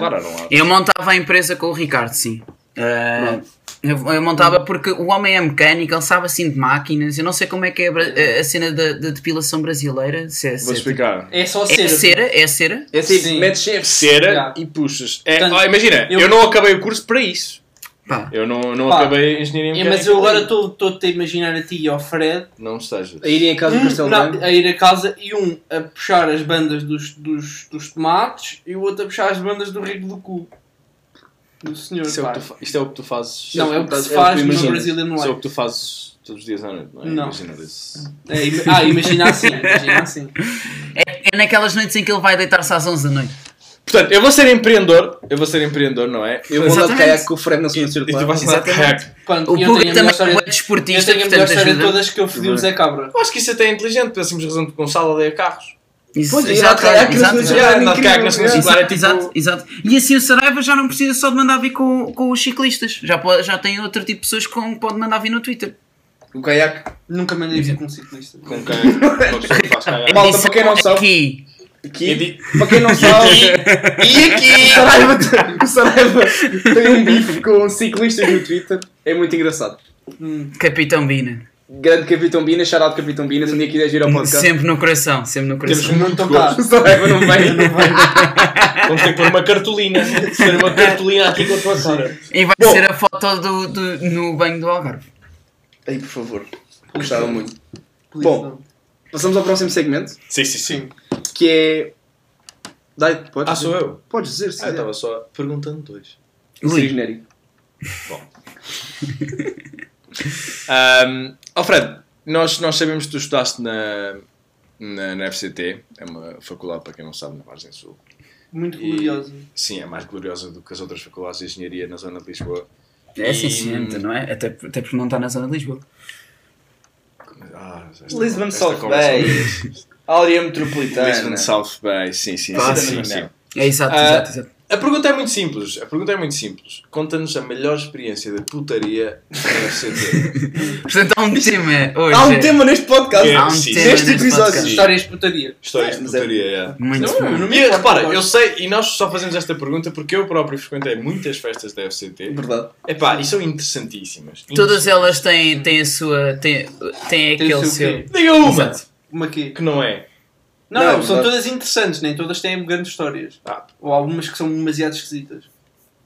Speaker 2: Eu montava a empresa com o Ricardo, sim.
Speaker 1: Pronto.
Speaker 2: eu, eu montava porque o homem é mecânico, ele sabe assim de máquinas. Eu não sei como é que é a, bra- a cena da, da depilação brasileira. Se é, se
Speaker 4: Vou
Speaker 2: é,
Speaker 4: explicar.
Speaker 3: É só
Speaker 2: é
Speaker 3: cera.
Speaker 2: cera, é cera.
Speaker 1: É assim,
Speaker 3: Sim.
Speaker 1: metes.
Speaker 4: Cera
Speaker 3: Já.
Speaker 4: e puxas. É,
Speaker 3: Portanto,
Speaker 4: ah, imagina, eu...
Speaker 3: eu-
Speaker 4: não acabei o curso para isso.
Speaker 2: Pá,
Speaker 4: Eu não, não
Speaker 3: Pá,
Speaker 4: acabei engenharia
Speaker 3: É,
Speaker 4: mecânica.
Speaker 3: mas eu agora estou-te a imaginar a ti e ao Fred
Speaker 4: Não estejas.
Speaker 1: A irem a casa do
Speaker 3: um,
Speaker 1: Castelo
Speaker 3: não,
Speaker 1: Branco.
Speaker 3: a ir a casa e um a puxar as bandas dos, dos, dos tomates e o outro a puxar as bandas do rico do cu. Do senhor,
Speaker 4: Isto é, o que tu, isto é o que tu fazes.
Speaker 3: Não, é o que
Speaker 1: É
Speaker 3: se
Speaker 1: que
Speaker 3: faz no
Speaker 1: imaginas.
Speaker 3: Brasília no
Speaker 4: Isto é o
Speaker 3: Live.
Speaker 4: que tu fazes todos os dias à noite, não é?
Speaker 3: Não.
Speaker 4: Imagina isso.
Speaker 3: É, ima- ah, imagina assim, imagina assim.
Speaker 2: é, é naquelas noites em que ele vai deitar-se às 11 da noite.
Speaker 4: Portanto, eu vou ser empreendedor. Eu vou ser empreendedor, não é?
Speaker 1: Eu vou andar de caiaque com o Fred na segunda
Speaker 4: E tu
Speaker 1: circular.
Speaker 4: vais andar de
Speaker 2: Exatamente.
Speaker 4: caiaque.
Speaker 2: O
Speaker 3: eu
Speaker 2: Puga
Speaker 3: tenho a melhor
Speaker 2: também é
Speaker 3: história,
Speaker 2: um
Speaker 3: eu
Speaker 2: desportista,
Speaker 3: tenho a melhor história de todas que eu fodi o Zé Cabra.
Speaker 4: Eu acho que isso até é inteligente, simples razão de Gonçalo odeia carros.
Speaker 2: Isso,
Speaker 1: Pois,
Speaker 2: exato, exato, exato.
Speaker 1: circular
Speaker 4: de circular. É.
Speaker 2: E assim o Saraiva já não precisa só de mandar vir com, com os ciclistas. Já, pode, já tem outro tipo de pessoas que pode mandar vir no Twitter.
Speaker 1: O caiaque.
Speaker 3: Nunca mandei vir com um ciclista.
Speaker 4: Com faz caiaque.
Speaker 1: Malta, para quem não sabe-
Speaker 2: Aqui.
Speaker 1: Aqui, para quem não sabe,
Speaker 4: E
Speaker 1: o
Speaker 4: aqui?
Speaker 1: Saraiva, tem- o Saraiva tem um bife com ciclistas no Twitter. É muito engraçado.
Speaker 3: Hum.
Speaker 2: Capitão Bina.
Speaker 1: Grande Capitão Bina, out Capitão Bina, se um dia quiseres vir ao podcast.
Speaker 2: Sempre no coração, sempre no
Speaker 4: Temos
Speaker 2: coração.
Speaker 3: Não
Speaker 4: muito gosto.
Speaker 1: Saraiva não vem, não vem.
Speaker 4: Vamos ter que pôr uma cartolina. Ter uma cartolina aqui com a tua cara.
Speaker 2: E vai
Speaker 1: Bom.
Speaker 2: ser a foto do, do- no banho do Algarve.
Speaker 1: Aí, por favor. Gostava muito. Bom. Passamos ao próximo segmento,
Speaker 4: Sim, sim, sim.
Speaker 1: que é... Dai, podes
Speaker 4: Ah,
Speaker 1: dizer.
Speaker 4: sou eu?
Speaker 1: Podes dizer, se
Speaker 4: Ah, eu
Speaker 1: quiser.
Speaker 4: estava só perguntando dois.
Speaker 1: Inserir genérico.
Speaker 4: Um, oh Fred, nós, nós sabemos que tu estudaste na, na, na FCT, é uma faculdade, para quem não sabe, na Margem Sul.
Speaker 3: Muito
Speaker 4: E-
Speaker 3: glorioso.
Speaker 4: Sim, é mais gloriosa do que as outras faculdades de engenharia na zona de Lisboa.
Speaker 2: É
Speaker 4: E-
Speaker 2: sim, ciente, não é? Até, até porque não está na zona de Lisboa.
Speaker 4: Ah,
Speaker 1: Lisbon South Bay. Área metropolitana.
Speaker 4: Lisbon South Bay, sim, sim,
Speaker 2: Ah,
Speaker 4: sim,
Speaker 1: sim,
Speaker 4: sim.
Speaker 2: É exato,
Speaker 4: Ah,
Speaker 2: exato, exato.
Speaker 4: A pergunta é muito simples. A pergunta é muito simples. Conta-nos a melhor experiência de putaria na FCT.
Speaker 2: Portanto, há um tema hoje.
Speaker 1: Há um tema neste podcast.
Speaker 4: É,
Speaker 2: Há um
Speaker 4: sim,
Speaker 2: tema
Speaker 1: neste episódio.
Speaker 2: podcast.
Speaker 3: Histórias de putaria.
Speaker 4: Histórias
Speaker 1: É,
Speaker 4: de
Speaker 1: mas é-
Speaker 4: putaria, é.
Speaker 2: Muito
Speaker 3: Não,
Speaker 2: bom.
Speaker 3: não me
Speaker 4: E
Speaker 3: importa,
Speaker 4: repara, eu sei, e nós só fazemos esta pergunta porque eu próprio frequentei muitas festas da FCT.
Speaker 1: Verdade.
Speaker 4: Epá, e são interessantíssimas.
Speaker 2: Todas elas têm, têm a sua. têm, têm
Speaker 3: Tem
Speaker 2: aquele
Speaker 3: seu?
Speaker 4: Diga uma
Speaker 2: Exato.
Speaker 3: Uma quê?
Speaker 4: que não é.
Speaker 3: Não,
Speaker 1: Não,
Speaker 3: não, são
Speaker 1: não.
Speaker 3: todas interessantes, nem todas têm grandes histórias.
Speaker 4: Ah,
Speaker 3: Ou algumas que são demasiado esquisitas.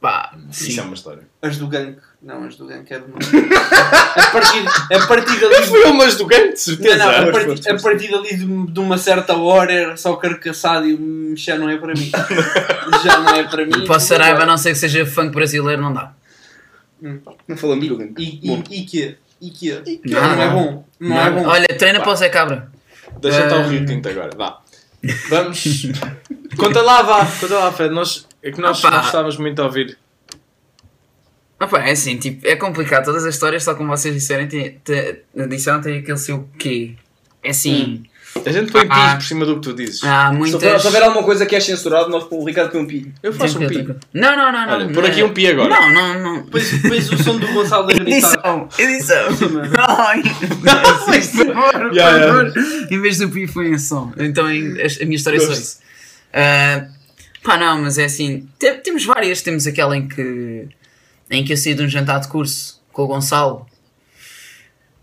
Speaker 2: Pá, sim.
Speaker 4: isso é uma história.
Speaker 3: As do gank. Não, as do gank é de a partir, a partir dali.
Speaker 4: Foi umas do gangue, de
Speaker 3: Não,
Speaker 4: certeza.
Speaker 3: não, a,
Speaker 1: Força,
Speaker 3: partir, a partir dali de, de uma certa hora era só carcaçado e hum, já não é para mim. já não é para mim.
Speaker 2: Para o Saraiva, a não ser que seja funk brasileiro, não dá.
Speaker 1: Não falamos do gangue.
Speaker 3: E, e, e que? E que?
Speaker 2: Não,
Speaker 3: Não, é
Speaker 2: não.
Speaker 3: bom. Não, é bom.
Speaker 2: Olha, treina para o Zé Cabra.
Speaker 4: Deixa estar o
Speaker 2: Ah.
Speaker 4: Rio Tinto agora, vá. Vamos. conta lá, vá, conta lá, Fred. Nós, é que nós,
Speaker 2: Opa.
Speaker 4: nós gostávamos muito a ouvir.
Speaker 2: Opa, é assim, tipo, é complicado. Todas as histórias, só como vocês disseram, tem, tem, disseram, tem aquele seu quê. É assim,
Speaker 4: A gente põe
Speaker 2: Ah.
Speaker 4: pis por cima do que tu dizes.
Speaker 1: Se
Speaker 2: muitas.
Speaker 1: houver, se houver alguma coisa que é censurado, nós o Ricardo põe um pi.
Speaker 4: Eu faço um pi.
Speaker 2: Não, não, não. não
Speaker 4: Olha,
Speaker 2: não
Speaker 4: por aqui
Speaker 2: é-
Speaker 4: um pi agora.
Speaker 2: Não, não, não.
Speaker 3: Depois, depois o som do Gonçalo a gritar.
Speaker 2: Edição, edição. Ai, por favor, por
Speaker 4: Yeah,
Speaker 2: favor. Em vez do pi foi em som. Então a, minha história é só isso. Ah, pá, não, mas é assim. te- temos várias. Temos aquela em que, em que eu saí de um jantar de curso com o Gonçalo.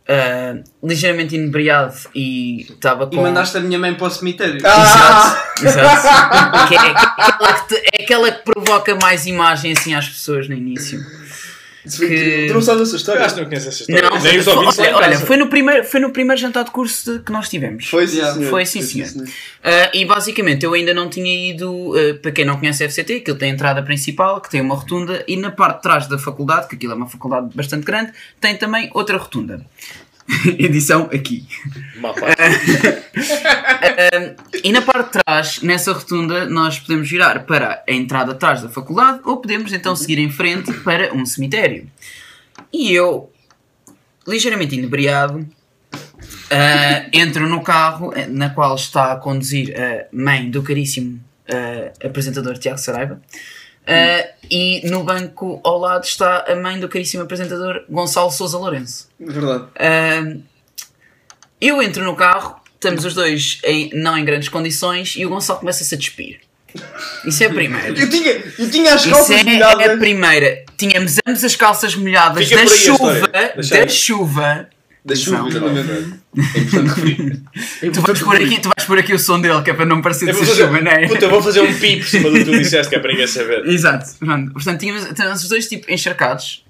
Speaker 2: Ah, ligeiramente inebriado e estava com.
Speaker 3: E mandaste a minha mãe para o cemitério.
Speaker 1: Ah!
Speaker 2: Exato, exato. Que é, que é aquela que te- é aquela que provoca mais imagem assim às pessoas no início. Que-
Speaker 1: Tu não sabes essa
Speaker 4: Eu
Speaker 1: história?
Speaker 4: acho que não conheces essa história.
Speaker 2: Não,
Speaker 4: Nem os ouvintes
Speaker 2: olha, olha, foi, no primeiro, foi no primeiro jantar de curso de- que nós tivemos.
Speaker 1: Foi sim,
Speaker 3: Yeah.
Speaker 1: senhor.
Speaker 2: Foi sim, senhor. Ah, e basicamente eu ainda não tinha ido, ah, para quem não conhece a FCT, que ele tem a entrada principal, que tem uma rotunda, e na parte de trás da faculdade, que aquilo é uma faculdade bastante grande, tem também outra rotunda. Edição aqui.
Speaker 4: Mapa.
Speaker 2: E na parte de trás, nessa rotunda, nós podemos virar para a entrada atrás da faculdade ou podemos então seguir em frente para um cemitério. E eu, ligeiramente inebriado, ah, entro no carro eh, na qual está a conduzir a mãe do caríssimo ah, apresentador Tiago Saraiva. Ah, e no banco ao lado está a mãe do caríssimo apresentador Gonçalo Souza Lourenço.
Speaker 1: Verdade.
Speaker 2: Ahm, eu entro no carro, estamos os dois em- não em grandes condições e o Gonçalo começa-se a despir. Isso é a primeira.
Speaker 1: Eu tinha, eu tinha as
Speaker 2: Isso
Speaker 1: calças
Speaker 2: é a
Speaker 1: molhadas.
Speaker 2: primeira. Tínhamos ambos as calças molhadas
Speaker 4: Fica
Speaker 2: da
Speaker 4: a
Speaker 2: chuva. Da chuva.
Speaker 1: Da chuva,
Speaker 2: Não.
Speaker 1: exatamente. É importante referir. É
Speaker 2: Tu vais, pôr aqui, tu vais pôr aqui o som dele, que é para não parecer
Speaker 4: Eu
Speaker 2: de ser chuva, não é?
Speaker 4: puta, eu vou fazer um pi por cima do que tu disseste, que é para ninguém saber.
Speaker 2: Exato. Pronto. Portanto, tínhamos, tínhamos os dois tipo encharcados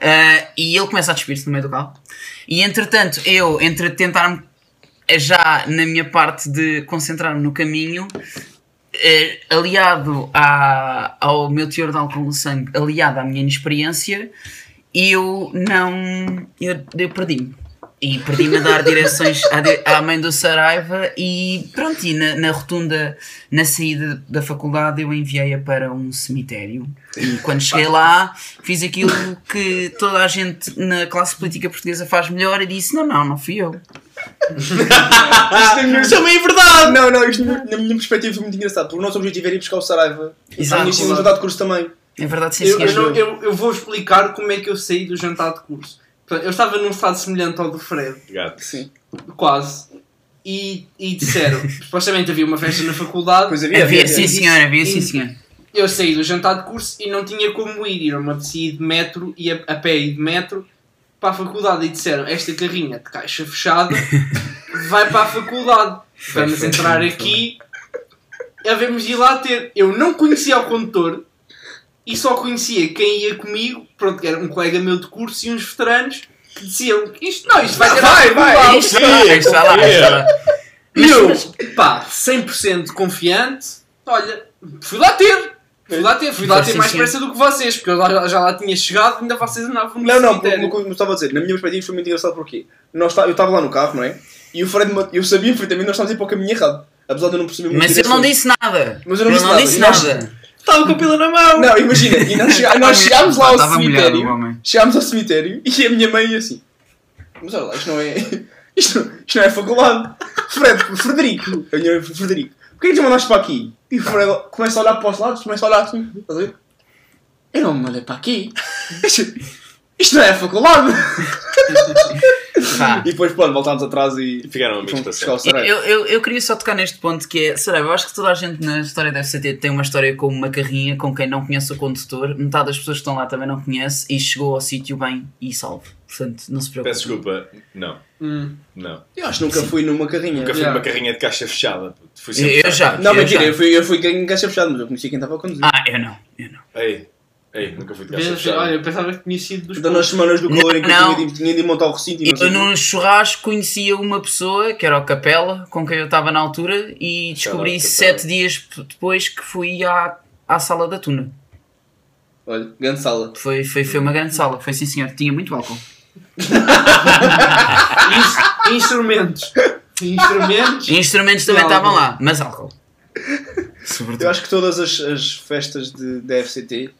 Speaker 2: ah, e ele começa a despir-se no meio do carro. E entretanto, eu, entre tentar-me já na minha parte de concentrar-me no caminho, eh, aliado à, ao meu teor de álcool no sangue, aliado à minha inexperiência, eu não. Eu, eu perdi-me. E perdi-me a dar direções à, à mãe do Saraiva e pronto, e na, na rotunda, na saída da faculdade, eu enviei-a para um cemitério. E quando cheguei lá, fiz aquilo que toda a gente na classe política portuguesa faz melhor e disse: Não, não, não fui eu.
Speaker 1: Isto é meio verdade! Não, não, isto na minha perspectiva foi muito engraçado, porque o nosso objetivo era ir buscar o Saraiva.
Speaker 2: Exato.
Speaker 1: Sido um jantar de curso também.
Speaker 2: É verdade, sim,
Speaker 3: Eu, eu, não- eu- eu vou explicar como é que eu saí do jantar de curso. Eu estava num estado semelhante ao do Fred,
Speaker 4: Obrigado.
Speaker 1: Sim.
Speaker 3: quase. E, e disseram, supostamente havia uma festa na faculdade.
Speaker 1: Pois havia,
Speaker 2: Havia,
Speaker 1: havia.
Speaker 2: sim, senhor, havia, sim, senhor.
Speaker 3: Eu saí do jantar de curso e não tinha como ir. Ir a uma apetecia de metro, e a, a pé e de metro para a faculdade. E disseram: Esta carrinha de caixa fechada vai para a faculdade. Vamos entrar aqui. Havemos de ir lá ter. Eu não conhecia o condutor e só conhecia quem ia comigo. Pronto, que era um colega meu de curso e uns veteranos que diziam: Isto não, isto vai ter
Speaker 1: Vai, vai,
Speaker 3: faculdade."
Speaker 2: Isto vai lá, isto vai lá, isto vai lá.
Speaker 3: E eu, pá, 100% confiante, olha, fui lá ter. Fui lá ter, fui lá ter mais pressa do que vocês, porque eu já, já lá tinha chegado e ainda vocês andavam no
Speaker 1: Não, não,
Speaker 3: cemitério.
Speaker 1: como como eu estava a dizer, na minha perspectiva foi muito engraçado porque nós tá- eu estava lá no carro, não é? E o Fred, eu sabia perfeitamente que nós estávamos a ir para o caminho errado. Apesar de eu não perceber muito
Speaker 2: Mas ele não disse nada.
Speaker 1: Mas eu não
Speaker 2: Ele
Speaker 1: disse
Speaker 2: não
Speaker 1: nada.
Speaker 2: disse nada.
Speaker 3: Estava com a pila na mão!
Speaker 1: Não, imagina, e nós, chega- nós chegámos lá ao
Speaker 2: molhado
Speaker 1: cemitério. Chegámos ao cemitério e a minha mãe assim. Mas olha lá, isto não é. Isto, isto não é faculdade. Fred, Frederico. A minha mãe, Frederico. Porquê que tu mandaste para aqui? E o Fred começa a olhar para os lados, começa a olhar assim. Estás a ver? Eu não me mandei para aqui. Isto, isto não é a faculdade.
Speaker 2: Pá.
Speaker 1: E depois, pronto, voltámos atrás e
Speaker 4: E ficaram amigos para sempre.
Speaker 2: Eu, eu, eu queria só tocar neste ponto que é, Saraiva, eu acho que toda a gente na história da FCT tem uma história com uma carrinha com quem não conhece o condutor, metade das pessoas que estão lá também não conhece e chegou ao sítio bem e salvo. Portanto, não se preocupe.
Speaker 4: Peço desculpa. Não,
Speaker 3: Hum.
Speaker 4: não.
Speaker 1: Eu acho que nunca fui numa carrinha.
Speaker 4: Nunca fui
Speaker 3: Yeah.
Speaker 4: numa carrinha de caixa fechada. Fui
Speaker 2: Eu, eu já.
Speaker 1: Não,
Speaker 2: eu
Speaker 1: mentira,
Speaker 2: já.
Speaker 1: eu fui, eu fui em caixa fechada, mas eu conheci quem estava a conduzir.
Speaker 2: Ah, eu não, eu não.
Speaker 4: Ei, ei, nunca fui de fechada.
Speaker 3: Olha, eu pensava que tinha sido dos
Speaker 1: Então, nas semanas do calor em que
Speaker 2: Não.
Speaker 1: tinha de, tinha de ir montar o recinto e não sei
Speaker 2: Eu
Speaker 1: o quê.
Speaker 2: num churrasco conhecia uma pessoa, que era o Capela, com quem eu estava na altura, e descobri
Speaker 4: Capela.
Speaker 2: sete dias p- depois que fui à, à sala da Tuna.
Speaker 1: Olha, grande sala.
Speaker 2: Foi, foi, foi uma grande sala, foi sim senhor, tinha muito álcool.
Speaker 3: Ins- instrumentos. Instrumentos.
Speaker 2: E instrumentos também
Speaker 3: Álcool.
Speaker 2: estavam lá, mas álcool. Sobretudo.
Speaker 1: Eu acho que todas as, as festas de, da FCT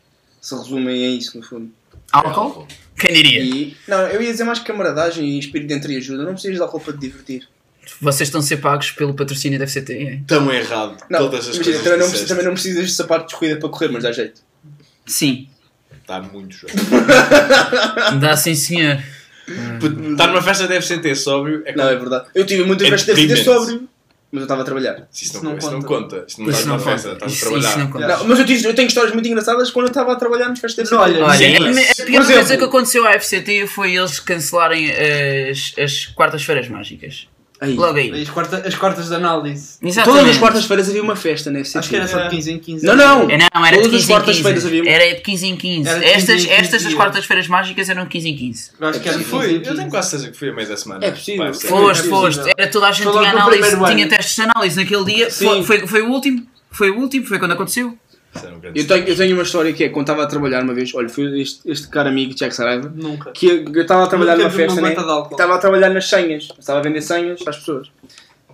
Speaker 1: se resumem a isso, no fundo.
Speaker 2: Álcool? Quem diria?
Speaker 1: E, não, eu ia dizer mais camaradagem e espírito de entreajuda. Não precisas de álcool para te divertir.
Speaker 2: Vocês estão a ser pagos pelo patrocínio da FCT, é?
Speaker 4: Tão errado.
Speaker 1: Não,
Speaker 4: Todas as
Speaker 1: imagina,
Speaker 4: coisas
Speaker 1: também, não, também não precisas de sapato de corrida para correr, mas dá jeito.
Speaker 2: Sim,
Speaker 4: Está muito jogo.
Speaker 2: dá sim senhor.
Speaker 4: Estar numa festa ser ter sóbrio. É
Speaker 1: Não, é verdade. Eu tive muitas
Speaker 4: É
Speaker 1: festas de FCT
Speaker 4: deprimente.
Speaker 1: Mas eu estava a trabalhar.
Speaker 4: Se Isso
Speaker 3: Isso
Speaker 4: não,
Speaker 3: não
Speaker 4: isso não
Speaker 3: conta.
Speaker 4: conta. Isso não estás numa
Speaker 2: não
Speaker 4: festa,
Speaker 2: conta.
Speaker 4: estás a
Speaker 2: Isso,
Speaker 4: trabalhar.
Speaker 2: isso não conta.
Speaker 1: Não, mas eu, tive, eu tenho histórias muito engraçadas quando eu estava a trabalhar nas festas de
Speaker 3: Mas
Speaker 1: FCT.
Speaker 3: olha,
Speaker 2: Olha,
Speaker 3: Sim,
Speaker 2: a, a pior coisa que aconteceu à FCT foi eles cancelarem as, as quartas-feiras mágicas.
Speaker 1: Aí.
Speaker 2: Logo aí.
Speaker 3: As, quarta- as quartas de análise.
Speaker 2: Exatamente.
Speaker 1: Todas as quartas-feiras havia uma festa FCT.
Speaker 3: Acho que era só de 15 em 15.
Speaker 1: Não, não.
Speaker 2: É, Não, era
Speaker 1: Todas
Speaker 2: de
Speaker 1: as
Speaker 2: 15 em
Speaker 1: quartas-feiras
Speaker 2: 15.
Speaker 1: havia-
Speaker 2: Era de 15 em 15.
Speaker 3: Era de 15 em
Speaker 2: Estas,
Speaker 3: 15
Speaker 2: estas as quartas-feiras mágicas eram de 15 em 15.
Speaker 3: Eu acho que era
Speaker 4: Já
Speaker 3: de 15
Speaker 4: fui.
Speaker 3: em
Speaker 4: Eu
Speaker 3: 15.
Speaker 4: tenho quase certeza que fui a meio da semana.
Speaker 1: É possível.
Speaker 2: Foste, foste. Era toda a gente
Speaker 3: Foi
Speaker 2: tinha análise, tinha testes de análise naquele dia. Foi, foi, foi o último. Foi o último, foi quando aconteceu.
Speaker 4: Um
Speaker 1: Eu tenho, eu tenho uma história que é quando estava a trabalhar uma vez. Olha, foi este, este caro amigo, Jack Saraiva,
Speaker 3: Nunca.
Speaker 1: que eu eu estava a trabalhar
Speaker 3: Nunca
Speaker 1: numa festa, né? Estava a trabalhar nas senhas. Estava a vender senhas às pessoas.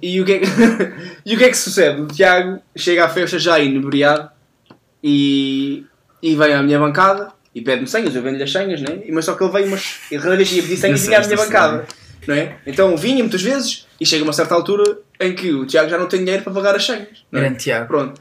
Speaker 1: E o que é que, e o que, é que sucede? O Tiago chega à festa já inebriado e, e vem à minha bancada e pede-me senhas. Eu vendo-lhe as senhas, né? E- Mas só que ele veio, mas ele cada vez que ia pedir senhas
Speaker 2: Eu
Speaker 1: vinha à minha bancada. Não é? Então vinha muitas vezes e chega uma certa altura em que o Tiago já não tem dinheiro para pagar as senhas. não é?
Speaker 2: Grande Tiago.
Speaker 1: Pronto.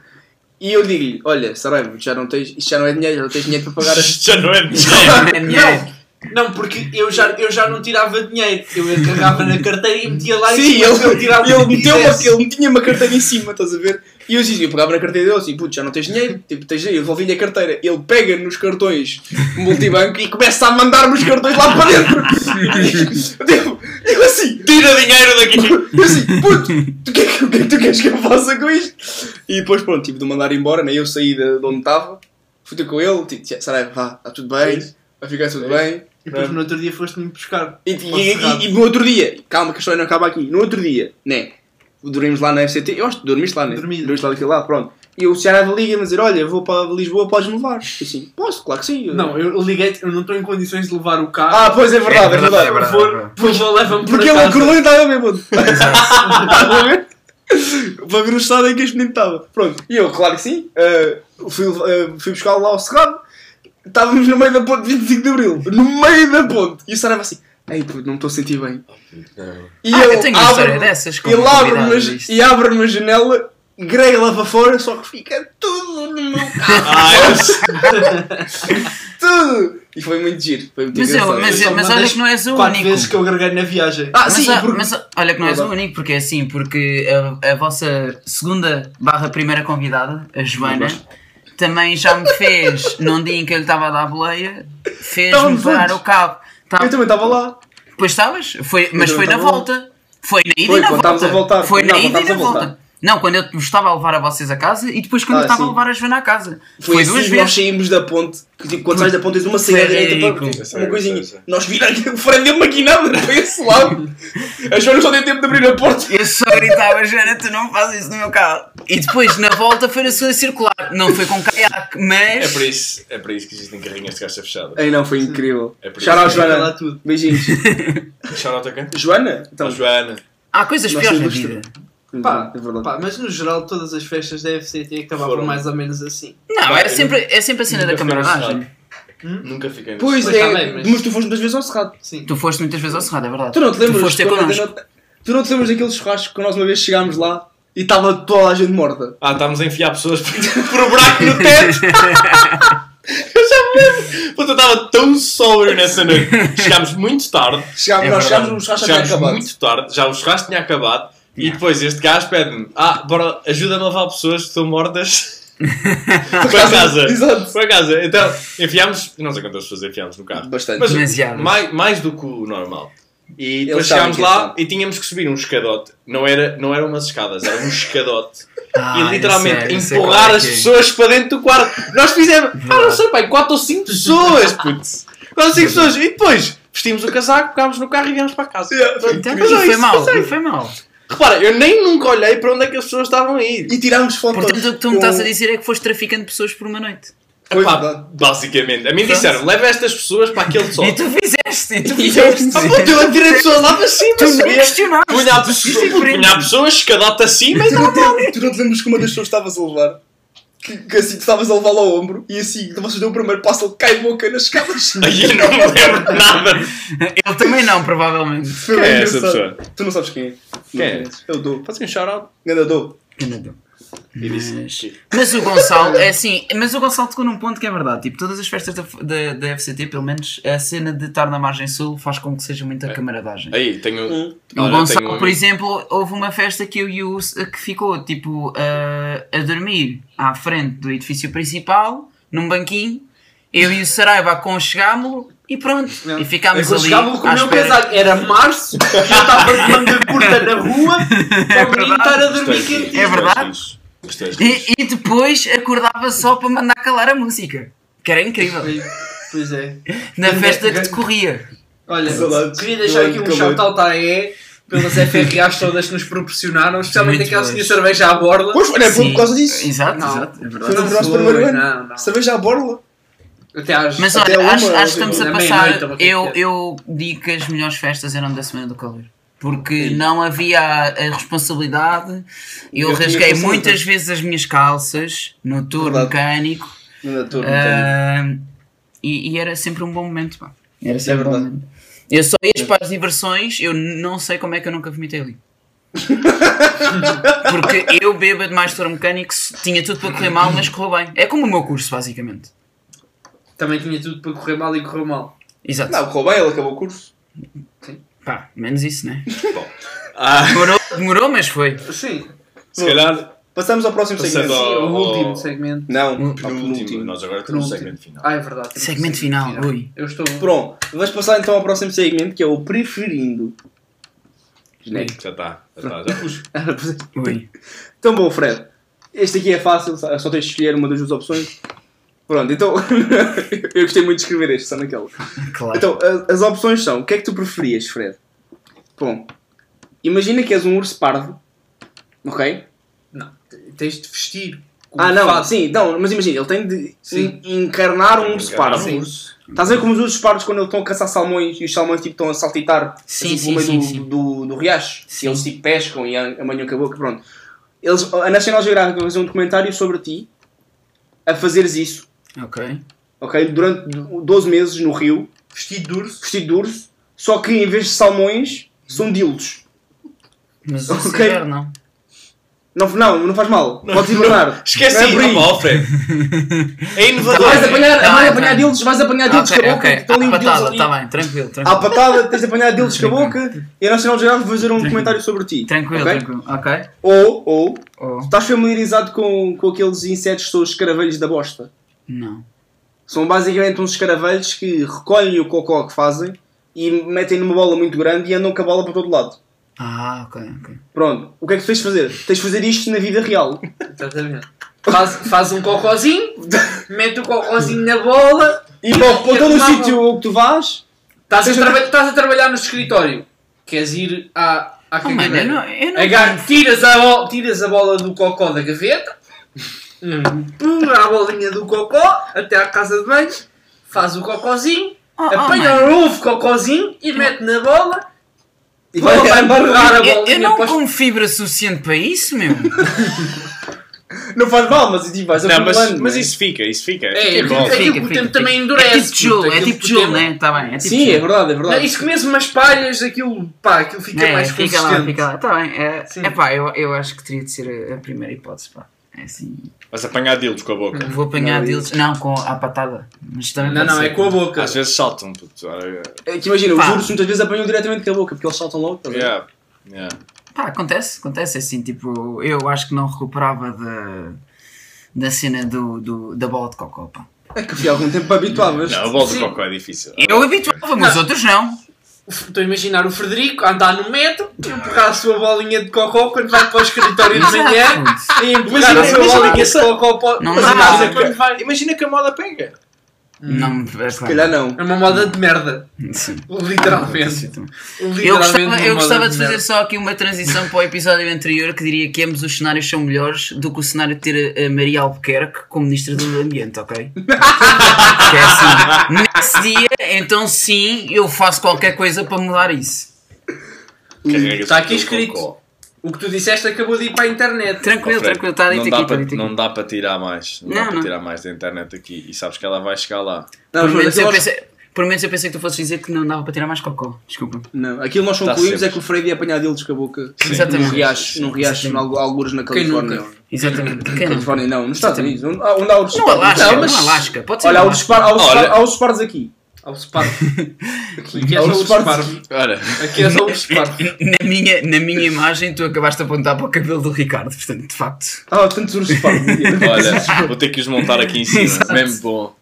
Speaker 1: E eu digo-lhe: Olha, Saraiva, já não tens, isto já não é dinheiro, já não tens dinheiro para pagar as.
Speaker 4: Isto já não é dinheiro.
Speaker 2: É dinheiro.
Speaker 3: Não, porque eu já, eu já não tirava dinheiro. Eu agarrava na carteira e metia lá em
Speaker 1: Sim,
Speaker 3: cima
Speaker 1: ele,
Speaker 3: eu que
Speaker 1: ele,
Speaker 3: eu
Speaker 1: meteu uma, ele metia uma carteira em cima, estás a ver? E eu dizia, eu pegava na carteira dele assim, putz, já não tens dinheiro, tipo, tens dinheiro, eu devolvi-lhe a carteira, ele pega nos cartões multibanco e começa a mandar-me os cartões lá para dentro. Eu assim,
Speaker 4: Tira dinheiro daqui.
Speaker 1: eu assim, puto, o que, é que- o que é que tu queres que eu faça com isto? E depois, pronto, tive de mandar embora, né? eu saí de, de onde estava, fui ter com ele, tipo, Saraiva, vá, está tudo bem, vai ficar tudo bem.
Speaker 3: E depois no outro dia foste-me buscar.
Speaker 1: E, e, e- e no outro dia, calma que a história não acaba aqui, no outro dia, né? Dormimos lá na FCT, eu acho que dormiste lá, né?
Speaker 3: Dormi.
Speaker 1: Dormiste lá daquele lado, pronto. E o Ceará liga-me a dizer: Olha, eu vou para Lisboa, podes me levar? E assim, posso, claro que sim.
Speaker 3: Não, eu liguei eu não estou em condições de levar o carro.
Speaker 1: Ah, pois é verdade, é verdade.
Speaker 2: é verdade.
Speaker 3: Por favor, por favor, leva-me
Speaker 1: Porque ele
Speaker 3: casa.
Speaker 1: acordou e estava bêbado. Estava a ver? Para ver o estado em que este menino estava. Pronto, e eu, claro que sim, eh, fui, eh, fui buscá-lo lá ao Cerrado. Estávamos no meio da ponte 25 de Abril. No meio da ponte. E o Saraiva assim: Ei, puto, não me estou a sentir bem. E
Speaker 2: Ah, eu
Speaker 1: ele
Speaker 2: tenho uma história
Speaker 1: abre-
Speaker 2: dessas. com
Speaker 1: Ele
Speaker 2: uma
Speaker 1: abre,
Speaker 2: convidada
Speaker 1: uma,
Speaker 2: disto.
Speaker 1: e abre uma janela, grega lá para fora, só que fica tudo no meu carro.
Speaker 4: Ah, eu-
Speaker 1: tudo! E foi muito giro. Foi muito
Speaker 2: Mas eu-
Speaker 1: engraçado.
Speaker 2: mas
Speaker 3: Só
Speaker 2: mas
Speaker 3: uma
Speaker 2: olha que não és o
Speaker 3: quatro
Speaker 2: único.
Speaker 3: vezes que eu greguei na viagem.
Speaker 1: Ah,
Speaker 2: Mas,
Speaker 1: sim,
Speaker 2: a-
Speaker 1: porque...
Speaker 2: mas olha que não és o
Speaker 1: Verdade.
Speaker 2: único, porque é assim, porque a, a vossa segunda barra primeira convidada, a Joana, também já me fez, num dia em que eu lhe estava a dar boleia, fez-me parar o carro. Tá-
Speaker 1: Eu também estava lá.
Speaker 2: Pois estavas? Foi, mas
Speaker 1: Eu
Speaker 2: foi na volta. Foi na ida e na
Speaker 1: quando
Speaker 2: volta.
Speaker 1: estávamos a voltar.
Speaker 2: Foi na ida e na volta. Não, quando eu estava a levar a vocês a casa e depois quando
Speaker 1: Ah,
Speaker 2: eu estava a
Speaker 1: sim.
Speaker 2: levar a Joana à casa.
Speaker 1: Foi,
Speaker 2: Foi,
Speaker 1: assim
Speaker 2: duas
Speaker 1: que nós
Speaker 2: vezes.
Speaker 1: saímos da ponte. Que, tipo, quando sais da ponte tens uma saída direita para tipo, uma coisinha.
Speaker 4: Sei, sei.
Speaker 1: Nós viramos, o Fred deu uma guinada para esse lado. A Joana só tem tempo de abrir a porta.
Speaker 2: Eu só gritava, Joana, tu não fazes isso no meu carro. E depois, na volta, foi na sua circular. Não foi com caiaque, mas.
Speaker 4: É para isso, é para isso que existem carrinhas de caixa fechada.
Speaker 1: Ei, não, foi incrível.
Speaker 4: É por
Speaker 1: Shout
Speaker 3: lá
Speaker 1: Joana.
Speaker 3: tudo.
Speaker 1: Beijinhos.
Speaker 4: Shout out a quem?
Speaker 1: Joana? Então,
Speaker 4: Joana.
Speaker 2: Há coisas piores na vida.
Speaker 3: Pá,
Speaker 1: é verdade.
Speaker 3: Pá, mas no geral todas as festas da FCT acabavam
Speaker 4: Foram.
Speaker 3: mais ou menos assim.
Speaker 2: Não,
Speaker 4: Pá,
Speaker 2: é sempre, é sempre a cena da
Speaker 4: nunca fiquei no
Speaker 2: camaradagem.
Speaker 4: Nunca fiquei no
Speaker 1: Pois
Speaker 3: Pois
Speaker 1: é,
Speaker 3: bem, mas-
Speaker 1: mas tu foste muitas vezes ao Cerrado.
Speaker 3: Sim.
Speaker 2: Tu foste muitas vezes ao Cerrado, é verdade.
Speaker 1: Tu não te lembras?
Speaker 2: Tu foste ter
Speaker 1: quando-
Speaker 2: connosco.
Speaker 1: Tu não te lembras daquele churrasco que nós uma vez chegámos lá E estava toda a gente morta.
Speaker 4: Ah, estávamos a enfiar pessoas por, por um buraco no teto. eu já me lembro. Puta, eu estava tão sóbrio nessa noite. Chegámos muito tarde.
Speaker 1: Chegámos,
Speaker 2: É
Speaker 1: nós
Speaker 2: verdade.
Speaker 1: chegámos, o churrasco tinha
Speaker 4: Chegámos muito tarde. Já o churrasco tinha acabado. E depois este gajo pede-me: Ah, bora, ajuda-me a levar pessoas que estão mortas. para casa.
Speaker 1: Exato.
Speaker 4: Para casa. Então, enfiámos. Não sei quantas pessoas enfiámos no carro.
Speaker 1: Bastante.
Speaker 4: Mas
Speaker 2: Demasiadas.
Speaker 4: mais, mais do que o normal. E depois chegámos
Speaker 1: que
Speaker 4: lá
Speaker 1: é
Speaker 4: e tínhamos que subir um escadote. Não era, não eram umas escadas, era um escadote.
Speaker 2: Ah,
Speaker 4: e literalmente
Speaker 2: eu sei
Speaker 4: empurrar
Speaker 2: é
Speaker 4: as
Speaker 2: que é.
Speaker 4: pessoas para dentro do quarto. Nós fizemos, ah, não sei, pai, 4 ou 5 pessoas, putz. 4 ou 5 pessoas. E depois vestimos o casaco, pegámos no carro e viemos para casa.
Speaker 2: Então,
Speaker 4: é
Speaker 2: foi
Speaker 4: isso,
Speaker 2: mal, e foi mal.
Speaker 4: Repara, eu nem nunca olhei para onde é que as pessoas estavam a ir.
Speaker 1: E tirámos fotos.
Speaker 2: Portanto, o que tu me estás a dizer é que foste traficante de pessoas por uma noite.
Speaker 4: Epá, basicamente. A mim
Speaker 2: Pronto.
Speaker 4: disseram, leva estas pessoas para aquele sol.
Speaker 2: E tu fizeste, e tu fizeste.
Speaker 1: eu-
Speaker 4: Ah, puto, eu atirei pessoas lá para cima,
Speaker 2: Tu não
Speaker 4: sabia?
Speaker 2: questionaste.
Speaker 4: Punha a
Speaker 2: Isso
Speaker 4: pessoa-
Speaker 2: é
Speaker 4: punha pessoas, escadote acima e
Speaker 1: te, tu não te lembras que uma das pessoas estavas a levar? Que, que assim tu estavas a levá-lo ao ombro e assim vocês deu o primeiro passo, ele cai boca nas escadas.
Speaker 4: Aí eu não me lembro de nada.
Speaker 2: Ele também não, provavelmente.
Speaker 1: Foi
Speaker 4: Quem é essa pessoa?
Speaker 1: Tu não sabes quem é?
Speaker 4: Quem é?
Speaker 1: Eu dou.
Speaker 4: Faz um shout-out.
Speaker 1: Ganda dou.
Speaker 4: E disse,
Speaker 2: Mas, mas o Gonçalo, é assim, mas o Gonçalo tocou num ponto que é verdade. Tipo, todas as festas da, da, da FCT, pelo menos, a cena de estar na margem sul faz com que seja muita camaradagem.
Speaker 4: Aí, tenho.
Speaker 1: Hum.
Speaker 2: O
Speaker 4: Olha,
Speaker 2: Gonçalo,
Speaker 4: tenho um
Speaker 2: por exemplo, houve uma festa que eu e o que ficou tipo a, a dormir à frente do edifício principal, num banquinho. Eu e o Saraiva aconchegámo-lo e pronto.
Speaker 3: Não.
Speaker 2: E ficámos ali.
Speaker 3: com o meu casaco, era março, eu estava de manga curta na rua, para o menino estar a dormir
Speaker 4: Gostei,
Speaker 3: quentinho.
Speaker 2: É verdade? E, e depois acordava só para mandar calar a música. Que era incrível.
Speaker 3: Pois é.
Speaker 2: Na festa que decorria.
Speaker 3: Olha, queria deixar aqui um shout-out à E pelas FRAs todas que nos proporcionaram, especialmente
Speaker 2: Muito
Speaker 3: aquela
Speaker 2: boas.
Speaker 3: senhora cerveja à borla.
Speaker 1: Pois foi, não é por causa disso.
Speaker 2: Exato,
Speaker 3: Não.
Speaker 2: exato. É
Speaker 1: Foi
Speaker 2: verdade.
Speaker 1: no nosso
Speaker 3: foi,
Speaker 1: primeiro ano. Cerveja à borla.
Speaker 3: Até às.
Speaker 2: Mas olha, acho, acho que estamos a passar.
Speaker 3: que é
Speaker 2: Eu,
Speaker 3: que é.
Speaker 2: eu digo que as melhores festas eram da Semana do Calor. Porque não havia a, a responsabilidade. Eu,
Speaker 1: Eu
Speaker 2: rasguei muitas vezes as minhas calças no tour
Speaker 1: Verdade.
Speaker 2: mecânico. Ah, e, e era sempre um bom momento. Pá. Era sempre um bom
Speaker 1: verdade.
Speaker 2: momento. Eu só ia para as diversões, eu não sei como é que eu nunca vomitei ali. Porque eu, bêbado mais tour mecânico, tinha tudo para correr mal, mas correu bem. É como o meu curso, basicamente.
Speaker 3: Também tinha tudo para correr mal e correu mal.
Speaker 2: Exato.
Speaker 1: Não, correu bem, ele acabou o curso.
Speaker 2: Pá, menos isso, né?
Speaker 4: Ah,
Speaker 2: Demorou, demorou mas foi.
Speaker 3: Sim,
Speaker 4: se calhar,
Speaker 1: Passamos ao próximo
Speaker 4: Passando
Speaker 1: segmento.
Speaker 3: sim,
Speaker 4: Oh,
Speaker 3: o último segmento.
Speaker 1: Não, ao
Speaker 4: penúltimo.
Speaker 1: penúltimo.
Speaker 4: Nós agora temos o segmento final.
Speaker 3: Ah, é verdade.
Speaker 2: Segmento
Speaker 3: que
Speaker 2: final,
Speaker 3: tirar.
Speaker 2: ui.
Speaker 3: Eu estou.
Speaker 1: Pronto, vamos passar então ao próximo segmento que é o preferindo. Genérico.
Speaker 4: Já está, já está, já pus.
Speaker 2: Ui.
Speaker 1: Então, bom, Fred, este aqui é fácil, só só tens de escolher uma das duas opções. Pronto, então eu gostei muito de escrever este, só naquela.
Speaker 2: Claro.
Speaker 1: Então, as opções são: o que é que tu preferias, Fred? Bom, imagina que és um urso pardo, ok?
Speaker 3: Não, tens de vestir.
Speaker 1: Ah, não, sim, não, mas imagina, ele tem de
Speaker 3: Sim.
Speaker 1: en- encarnar um urso pardo.
Speaker 4: um
Speaker 3: urso.
Speaker 1: Estás a ver como os ursos pardos quando eles estão a caçar salmões e os salmões tipo, estão a saltitar
Speaker 2: Sim,
Speaker 1: assim,
Speaker 2: sim,
Speaker 1: pelo meio
Speaker 2: sim,
Speaker 1: do,
Speaker 2: sim.
Speaker 1: Do, do riacho?
Speaker 2: Sim.
Speaker 1: E eles tipo pescam e amanhã acabou pronto. Eles, a National Geographic vai fazer um documentário sobre ti a fazeres isso,
Speaker 2: Ok.
Speaker 1: ok? Durante 12 meses no rio,
Speaker 3: Vestido de urso.
Speaker 1: vestido de urso, só que em vez de salmões, são dildos.
Speaker 2: Mas o
Speaker 1: Ok.
Speaker 2: okay. não.
Speaker 1: Não, não, não faz mal. Podes hibernar.
Speaker 4: Esqueci,
Speaker 1: Não é
Speaker 4: opa, Alfred. É inovador.
Speaker 1: Vais apanhar,
Speaker 2: Tá
Speaker 1: vais apanhar
Speaker 2: tá.
Speaker 1: dildos, vais apanhar dildos
Speaker 2: ok,
Speaker 1: com a boca,
Speaker 2: ok.
Speaker 1: que estão
Speaker 2: À patada,
Speaker 1: ali.
Speaker 2: tá bem, tranquilo,
Speaker 1: À
Speaker 2: tranquilo.
Speaker 1: patada, tens de apanhar dildos com a boca e a National Geographic vai fazer um documentário sobre ti.
Speaker 2: Tranquilo,
Speaker 1: ok?
Speaker 2: tranquilo. Ok.
Speaker 1: Ou, ou,
Speaker 2: Oh,
Speaker 1: estás familiarizado com, com aqueles insetos que são os escaravelhos da bosta?
Speaker 2: Não.
Speaker 1: São basicamente uns escaravelhos que recolhem o cocó que fazem e metem numa bola muito grande e andam com a bola para todo lado.
Speaker 2: Ah, ok, ok.
Speaker 1: Pronto, o que é que tu tens de fazer? Tens de fazer isto na vida real.
Speaker 3: Exatamente. Faz, faz um cocózinho, mete o cocózinho na bola.
Speaker 1: E para, para todo o sítio que tu vás,
Speaker 3: Estás a, traba- estás a trabalhar no escritório. Queres ir à, à
Speaker 2: Oh, mano, eu não. Eu não
Speaker 3: Agar- tiras, a tiras a bola do cocó da gaveta, pum, a bolinha do cocó até à casa de banho, faz o cocózinho,
Speaker 2: Oh, oh,
Speaker 3: apanha
Speaker 2: mano.
Speaker 3: um novo cocózinho e mete na bola.
Speaker 1: e
Speaker 3: Bola vai
Speaker 1: vai
Speaker 3: a
Speaker 2: Eu, eu
Speaker 3: bolinha
Speaker 2: não
Speaker 3: para os-
Speaker 2: como fibra suficiente para isso, meu.
Speaker 1: Não faz mal, mas tipo, vais
Speaker 4: Não, mas, mas
Speaker 1: né?
Speaker 4: isso fica, isso fica.
Speaker 3: É,
Speaker 4: fica
Speaker 3: é, é, que
Speaker 2: Fica,
Speaker 3: o
Speaker 2: fica,
Speaker 3: tempo
Speaker 2: fica.
Speaker 3: também endurece.
Speaker 2: É tipo tijolo,
Speaker 3: puto,
Speaker 2: é tipo
Speaker 3: o tempo-
Speaker 2: né? Tá bem. É tipo
Speaker 1: Sim, é verdade, é
Speaker 3: Não,
Speaker 1: verdade.
Speaker 3: e se comes umas palhas, aquilo, pá, aquilo fica
Speaker 2: É,
Speaker 3: mais
Speaker 2: fica
Speaker 3: consistente.
Speaker 2: lá, fica lá. Tá bem. É, é pá, eu, eu acho que teria de ser a, a primeira hipótese, pá. É assim.
Speaker 4: Vais apanhar dildos com a boca.
Speaker 2: Vou apanhar
Speaker 1: Não,
Speaker 2: deles. Não, com a patada. Mas também
Speaker 3: Não, não,
Speaker 2: ser.
Speaker 3: é com a boca.
Speaker 4: Às vezes saltam, puto.
Speaker 1: É que imagina, os ursos muitas vezes apanham diretamente com a boca, porque eles saltam logo. tá a ver?
Speaker 4: Yeah, yeah.
Speaker 2: Pá, acontece, acontece assim, tipo, eu acho que não recuperava da, da cena do, do, da bola de cocó, pá.
Speaker 1: É que fui algum tempo habituavas.
Speaker 4: Não, a bola de cocó é difícil.
Speaker 2: Eu habituava, mas outros não.
Speaker 3: Estou a imaginar o Frederico a andar no metro, empurrar a sua bolinha de cocó quando vai para o escritório de manhã
Speaker 2: Exato.
Speaker 3: e empurrar a sua bolinha de cocó para vai.
Speaker 4: Imagina que a moda pega.
Speaker 2: Não, é,
Speaker 1: Se calhar não.
Speaker 3: É uma moda de merda.
Speaker 2: Sim.
Speaker 3: Literalmente.
Speaker 2: Eu
Speaker 3: Literalmente
Speaker 2: gostava,
Speaker 3: uma
Speaker 2: eu gostava
Speaker 3: moda
Speaker 2: de fazer só aqui uma transição para o episódio anterior que diria que ambos os cenários são melhores do que o cenário de ter a Maria Albuquerque como Ministra do Ambiente, ok? que é assim, nesse dia, então sim, eu faço qualquer coisa para mudar isso.
Speaker 4: Carregas
Speaker 3: Está aqui escrito. O que tu disseste acabou de ir para a internet.
Speaker 2: Tranquilo,
Speaker 4: Oh,
Speaker 2: tranquilo, está dito
Speaker 4: não
Speaker 2: aqui,
Speaker 4: dá
Speaker 2: está
Speaker 4: para-
Speaker 2: dito aqui.
Speaker 4: Não dá para tirar mais. Não, dá
Speaker 2: Não,
Speaker 4: para
Speaker 2: não.
Speaker 4: tirar mais da internet aqui. E sabes que ela vai chegar lá.
Speaker 1: Não,
Speaker 2: Por menos, eu pensei, por menos eu pensei que tu fosses dizer que não dava para tirar mais cocó. Desculpa.
Speaker 1: Não, aquilo nós
Speaker 4: Tá
Speaker 1: concluímos é que o Freire ia apanhar deles com a boca.
Speaker 2: Exatamente.
Speaker 1: Num riacho, num riacho algures na
Speaker 3: Quem
Speaker 1: Califórnia.
Speaker 3: nunca?
Speaker 2: Exatamente. Quem não?
Speaker 1: Califórnia não, nos Estados Unidos. Onde, há.
Speaker 2: Alasca,
Speaker 1: Não, mas-
Speaker 2: no Alasca. Pode ser
Speaker 1: Olha, há
Speaker 2: Alasca.
Speaker 1: ursos pardos aqui.
Speaker 3: Ao Spark. Aqui é só o Spark.
Speaker 1: aqui.
Speaker 3: É só o Spark.
Speaker 2: Na minha, na minha imagem, tu acabaste de apontar para o cabelo do Ricardo, portanto, de facto.
Speaker 1: Ah, tantos ursos aqui.
Speaker 4: olha, vou ter que os montar aqui em cima. Mesmo bom.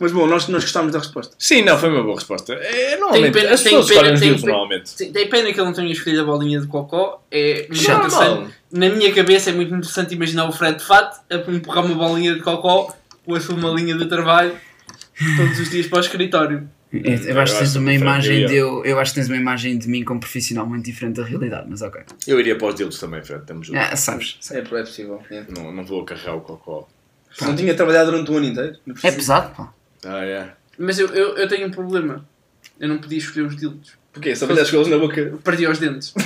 Speaker 1: Mas bom, nós, nós gostámos da resposta.
Speaker 4: Sim, não, foi uma boa resposta. É, normalmente,
Speaker 3: pena-
Speaker 4: as
Speaker 3: tem
Speaker 4: pessoas
Speaker 3: pena-
Speaker 4: escolhem os
Speaker 3: tem pena-
Speaker 4: normalmente.
Speaker 3: Sim, Tem pena que ele não tenha escolhido a bolinha de cocó. É
Speaker 2: Chato.
Speaker 3: interessante. Na minha cabeça é muito interessante imaginar o Fred de fato a empurrar uma bolinha de cocó com a sua malinha de trabalho todos os dias para o escritório.
Speaker 2: Eu, eu acho que tens
Speaker 4: acho
Speaker 2: uma imagem de eu, eu acho que tens uma imagem de mim como profissional muito diferente da realidade, mas ok.
Speaker 4: Eu iria para os dildos também, Fred. Estamos juntos.
Speaker 2: Ah, sabes.
Speaker 1: É, é possível. É.
Speaker 4: Não, não vou carregar o cocó.
Speaker 1: Não tinha trabalhado durante o ano inteiro.
Speaker 2: É pesado, pá.
Speaker 4: Ah, é.
Speaker 3: Mas eu, eu, eu tenho um problema. Eu não podia escolher os dildos.
Speaker 1: Porquê? Só fizeste com eles na boca.
Speaker 3: Perdi os dentes.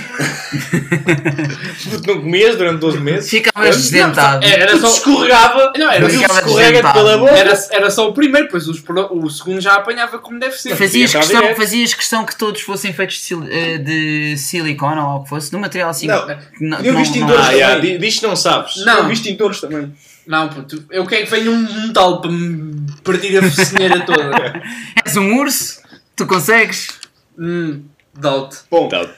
Speaker 4: Puto, não comias durante 12 meses?
Speaker 2: Ficavas desdentado.
Speaker 3: Era
Speaker 1: Tudo
Speaker 3: só.
Speaker 1: escorregava.
Speaker 3: Não, era, só-
Speaker 2: ficava
Speaker 1: escorrega-te
Speaker 2: desdentado.
Speaker 1: pela boca.
Speaker 3: era, era só o primeiro, pois os o segundo já apanhava como deve ser.
Speaker 2: Fazias questão, fazias questão que todos fossem feitos de, sil- eh, de silicone ou o que fosse, de um material assim.
Speaker 1: Não, eu
Speaker 2: não-
Speaker 1: vi
Speaker 2: não-
Speaker 1: extintores
Speaker 2: não-
Speaker 4: Ah, yeah,
Speaker 1: também.
Speaker 4: di- diz que não sabes.
Speaker 3: Não.
Speaker 1: Eu vi extintores também.
Speaker 3: Não, puto, eu quero que venha um metal para me partir a focinheira toda.
Speaker 2: És um urso, tu consegues.
Speaker 3: Hum, doubt.
Speaker 1: Bom,
Speaker 4: Então,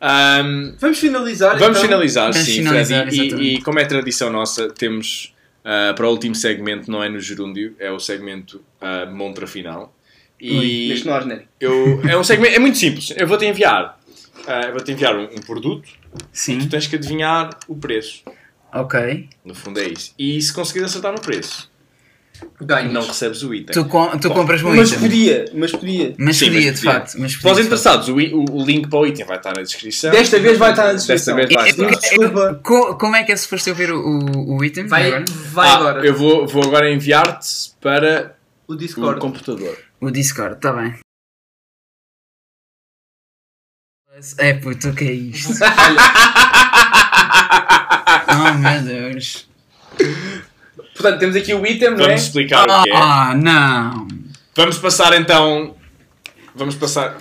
Speaker 4: ahm,
Speaker 3: Vamos finalizar.
Speaker 4: vamos
Speaker 3: então.
Speaker 4: finalizar,
Speaker 2: Vamos
Speaker 4: sim,
Speaker 2: finalizar,
Speaker 4: Fred. E- E, e como é tradição nossa, temos ah, para o último segmento, não é no gerúndio, é o segmento ah, Montra Final. E
Speaker 1: Este não há genérico.
Speaker 4: eu, é um segmento, é muito simples. Eu vou-te enviar, eu vou-te enviar um, um produto, tu
Speaker 2: Sim.
Speaker 4: tens que adivinhar o preço.
Speaker 2: Ok.
Speaker 4: No fundo é isso. E se conseguires acertar no preço,
Speaker 3: Ganhas.
Speaker 4: não recebes o item.
Speaker 2: Tu, com, tu compras um
Speaker 1: Mas
Speaker 2: item.
Speaker 1: podia, mas podia.
Speaker 2: Mas
Speaker 4: Sim,
Speaker 2: podia,
Speaker 4: mas
Speaker 2: de
Speaker 4: podia.
Speaker 2: facto. Mas
Speaker 4: Para os
Speaker 2: podia,
Speaker 4: interessados, o, o- o link para o item vai estar na descrição.
Speaker 1: Desta vez vai estar na
Speaker 4: Desta
Speaker 1: descrição.
Speaker 4: vez vai
Speaker 2: facto.
Speaker 4: estar.
Speaker 1: Desculpa.
Speaker 2: Co- Como é que é suposto eu ver o, o, o item?
Speaker 3: Vai,
Speaker 2: agora?
Speaker 3: vai
Speaker 4: Ah,
Speaker 3: agora.
Speaker 4: Eu vou, vou agora enviar-te para
Speaker 3: O
Speaker 4: o
Speaker 3: Discord.
Speaker 4: computador.
Speaker 2: O Discord, está bem. É puto, o que é isto? oh meu Deus.
Speaker 1: Portanto, temos aqui o item, não é?
Speaker 4: Vamos explicar o que é.
Speaker 2: Ah, não.
Speaker 4: Vamos passar então. Vamos passar.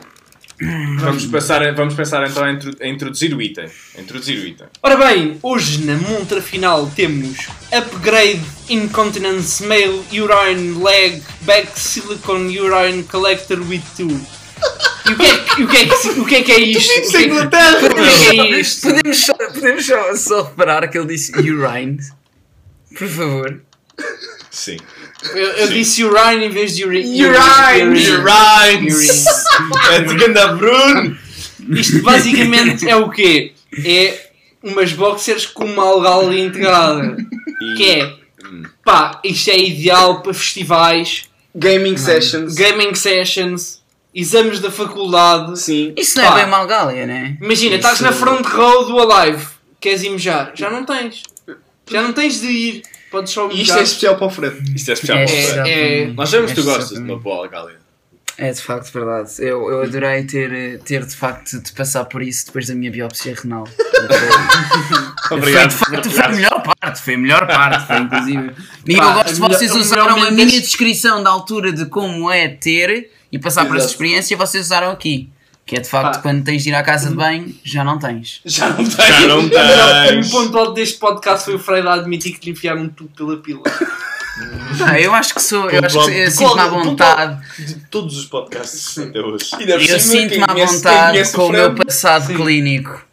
Speaker 4: Vamos, passar, vamos pensar então em, intro- em introduzir o item. A introduzir o item.
Speaker 3: Ora bem, hoje na montra final temos Upgrade Incontinence Male Urine Leg Back Silicone Urine Collector with Two. E o que é, que- o que, é, que, o que, é, que é isto? O que é,
Speaker 1: Inglaterra!
Speaker 3: o que é que é isto?
Speaker 2: Podemos, só, podemos só, só reparar que ele disse urine. Por favor.
Speaker 4: Sim.
Speaker 3: Eu, eu
Speaker 4: Sim.
Speaker 3: disse urine em vez de urine.
Speaker 1: Urine!
Speaker 4: Urines! É de ganda Bruno!
Speaker 3: Isto basicamente é o quê? É umas boxers com uma algália integrada. Que é, pá, isto é ideal para festivais,
Speaker 1: Gaming sessions.
Speaker 3: gaming sessions, exames da faculdade.
Speaker 1: Sim.
Speaker 2: Isso não
Speaker 3: Pá.
Speaker 2: é bem malgália, né?
Speaker 3: Imagina, estás na front row do Alive, queres ir mejar? Já não tens. Já não tens de ir. Podes só
Speaker 1: E isto é especial para o Fred.
Speaker 4: Isto é especial
Speaker 2: É,
Speaker 4: para o Fred.
Speaker 3: é-
Speaker 4: Nós sabemos que tu
Speaker 2: É
Speaker 4: gostas de uma boa Gália.
Speaker 2: É de facto verdade. Eu, eu adorei ter, ter de facto de passar por isso depois da minha biópsia renal. Foi,
Speaker 4: Obrigado.
Speaker 2: de facto, foi a melhor parte, foi a melhor parte, foi, inclusive. E
Speaker 3: Pá,
Speaker 2: eu gosto de vocês usaram a minha
Speaker 3: deste-
Speaker 2: descrição da altura de como é ter e passar por essa experiência, vocês usaram aqui. Que é de facto
Speaker 3: Pá.
Speaker 2: quando tens de ir à casa de banho, já não tens.
Speaker 1: Já não
Speaker 4: Já
Speaker 1: tem.
Speaker 4: não tens.
Speaker 3: O ponto alto deste podcast foi o Fred a admitir que lhe enfiaram um tubo pela pila.
Speaker 2: Ah, eu acho que sou, eu acho que sinto-me à vontade.
Speaker 4: De todos os podcasts até hoje.
Speaker 2: Eu sinto-me à
Speaker 1: quem
Speaker 2: vontade
Speaker 1: conhece
Speaker 2: com o meu passado
Speaker 3: Sim.
Speaker 2: clínico.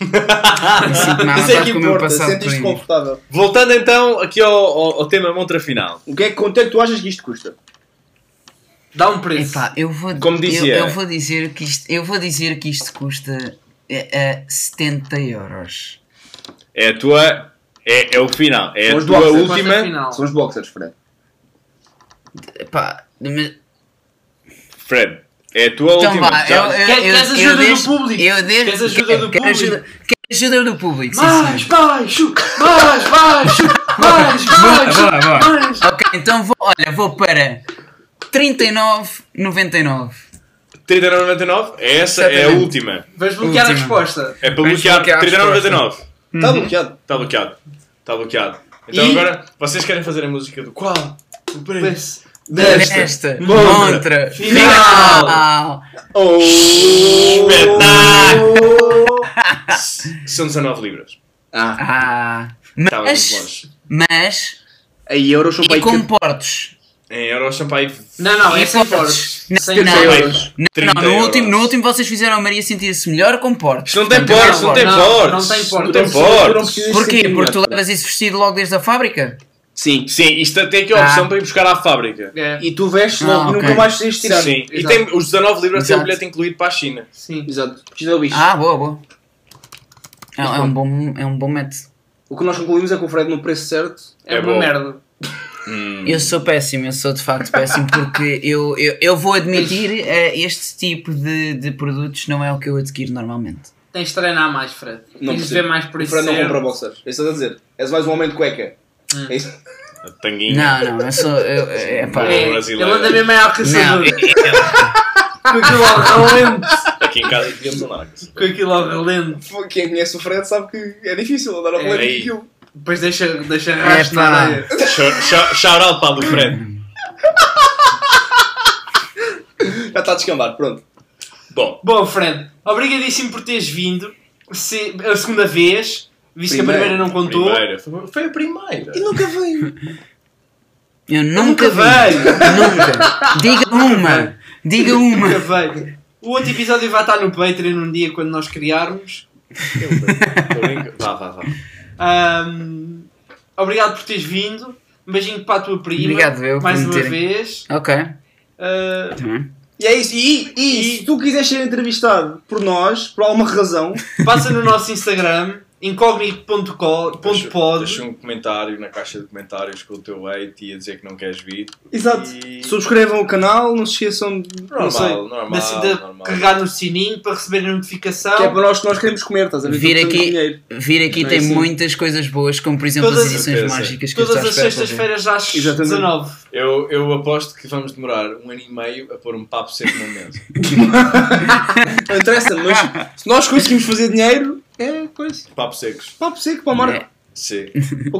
Speaker 1: Isso é que importa,
Speaker 2: clínico.
Speaker 1: confortável.
Speaker 4: Voltando então aqui ao, ao, ao tema montra final.
Speaker 1: O que é que, quanto é que tu achas que isto custa?
Speaker 3: Dá um preço.
Speaker 2: Epá, eu vou,
Speaker 4: Como dizia-
Speaker 2: eu, eu vou dizer que isto, eu vou dizer que isto custa eh, eh, 70 euros.
Speaker 4: É a tua. É, é o final. É
Speaker 1: São
Speaker 4: a tua
Speaker 1: boxers.
Speaker 4: última.
Speaker 3: Final.
Speaker 1: São os boxers, Fred.
Speaker 2: Epá, mas-
Speaker 4: Fred, é a tua
Speaker 2: então
Speaker 4: última.
Speaker 2: vá, eu, eu,
Speaker 3: Quer-
Speaker 2: eu,
Speaker 3: queres
Speaker 2: eu
Speaker 3: ajuda do
Speaker 2: deixo-
Speaker 3: público?
Speaker 2: Eu deixo,
Speaker 3: Queres ajuda do público?
Speaker 2: Ajuda, ajuda do público,
Speaker 3: Mais
Speaker 2: sim.
Speaker 3: baixo! Mais baixo! Mais baixo! Mais...
Speaker 2: Ok, então vou, olha, vou para 39,99.
Speaker 4: 39,99? Essa é a
Speaker 2: Exatamente.
Speaker 4: última.
Speaker 3: Vais bloquear a
Speaker 2: Última.
Speaker 3: resposta.
Speaker 4: É para
Speaker 2: Vamos
Speaker 4: bloquear
Speaker 2: bloquear a
Speaker 4: 39,99.
Speaker 1: Está bloqueado.
Speaker 4: Está bloqueado. Está bloqueado. Então
Speaker 1: E-
Speaker 4: agora, vocês querem fazer a música do qual? O preço.
Speaker 3: Preço.
Speaker 1: Desta.
Speaker 2: Esta,
Speaker 4: Montra.
Speaker 2: montra,
Speaker 3: Final.
Speaker 2: final.
Speaker 1: Oh!
Speaker 4: Espetáculo! São 19 libras.
Speaker 1: Ah,
Speaker 2: Ah,
Speaker 4: Estava muito
Speaker 2: mas,
Speaker 4: longe.
Speaker 2: mas,
Speaker 1: a euros são para
Speaker 2: e
Speaker 1: aí
Speaker 2: com portos.
Speaker 4: Em euros são para aí
Speaker 3: Não, não, é
Speaker 2: E
Speaker 3: sem.
Speaker 2: Não,
Speaker 3: Sem
Speaker 2: não.
Speaker 3: euros.
Speaker 2: Não,
Speaker 4: 30
Speaker 2: não, no,
Speaker 4: euros.
Speaker 2: último, no último vocês fizeram a Maria sentir-se melhor com portos.
Speaker 4: Isto não tem portos, não tem
Speaker 3: não,
Speaker 4: portos.
Speaker 3: não tem portos.
Speaker 4: Não tem
Speaker 2: Porquê? Porque tu levas isso vestido logo desde a fábrica?
Speaker 1: Sim.
Speaker 4: Sim, isto tem aqui a opção
Speaker 2: Ah.
Speaker 4: para ir buscar à fábrica.
Speaker 3: É,
Speaker 1: E tu vestes
Speaker 2: Ah,
Speaker 1: logo e nunca mais tens de tirar.
Speaker 4: Sim, e
Speaker 3: Exato.
Speaker 4: tem os 19 libras tem o bilhete incluído para a China.
Speaker 3: sim.
Speaker 1: Exato. Precisa do bicho.
Speaker 2: Ah, boa, boa. É, é um, bom, é um bom método.
Speaker 1: O que nós concluímos é que o Fred no preço certo.
Speaker 3: É,
Speaker 4: É
Speaker 3: uma
Speaker 4: bom.
Speaker 3: merda.
Speaker 4: Hum.
Speaker 2: Eu sou péssimo, eu sou de facto péssimo porque eu, eu, eu vou admitir eh, este tipo de, de produtos não é o que eu adquiro normalmente.
Speaker 3: Tens de treinar mais, Fred.
Speaker 1: Não
Speaker 3: Tens de ver mais por
Speaker 1: O
Speaker 3: isso.
Speaker 1: Fred não compra boxers. É isso que estás a dizer. És mais um homem de cueca.
Speaker 3: Hum.
Speaker 1: É isso.
Speaker 4: A tanguinha.
Speaker 2: Não, não, eu sou. Eu, é, pá,
Speaker 4: É.
Speaker 3: É, ele anda mesmo é ao
Speaker 2: não,
Speaker 3: caçador.
Speaker 2: eu- eu-
Speaker 3: Com aquilo ao relento.
Speaker 4: Aqui em casa tínhamos andar.
Speaker 3: Com aquilo ao relento.
Speaker 1: Quem conhece o Fred sabe que é difícil andar a
Speaker 3: É.
Speaker 1: rolê com aquilo.
Speaker 3: Depois deixa, deixa rastro na
Speaker 2: pá.
Speaker 3: areia.
Speaker 4: Shout out para o Fred.
Speaker 1: Já está a descambar, pronto.
Speaker 4: Bom,
Speaker 3: Bom, Fred, obrigadíssimo por teres vindo. Se, a segunda vez. Visto que a
Speaker 1: Primeira.
Speaker 3: não contou.
Speaker 4: primeira. Foi- Foi a primeira.
Speaker 1: E nunca veio.
Speaker 2: eu nunca vi.
Speaker 3: veio.
Speaker 2: Nunca. Diga uma. Diga uma.
Speaker 3: Nunca veio. O outro episódio vai estar no Patreon um dia quando nós criarmos.
Speaker 4: Tô brincando. Vá, vá, vá.
Speaker 3: Ahm, obrigado por teres vindo. Um beijinho para a tua prima.
Speaker 2: Obrigado, eu,
Speaker 3: Mais uma
Speaker 2: terem-
Speaker 3: vez.
Speaker 2: Ok. Tá.
Speaker 1: E é isso. E, e, se tu quiseres ser entrevistado por nós, por alguma razão,
Speaker 3: passa no nosso Instagram, incognito.pod.
Speaker 4: Deixa um comentário na caixa de comentários com o teu hate e a dizer que não queres vir.
Speaker 1: exato.
Speaker 4: E-
Speaker 1: Subscrevam o canal, não se esqueçam de. não sei.
Speaker 4: Normal, normal,
Speaker 3: de, de
Speaker 4: normal.
Speaker 3: carregar no sininho para receber a notificação.
Speaker 1: Que é para nós que nós queremos comer, estás a ver?
Speaker 2: Vir aqui, vir aqui
Speaker 1: Não é
Speaker 2: tem
Speaker 1: assim.
Speaker 2: muitas coisas boas, como por exemplo
Speaker 3: Todas-
Speaker 2: as edições mágicas que
Speaker 3: Todas as sextas-feiras às
Speaker 1: Exatamente.
Speaker 3: 19.
Speaker 4: Eu, eu aposto que vamos demorar um ano e meio a pôr um papo seco na mesa.
Speaker 1: Não interessa, mas se nós conseguimos fazer dinheiro, é coisa.
Speaker 4: Papo secos.
Speaker 1: Papo seco para Marco.
Speaker 2: É.
Speaker 4: Sim.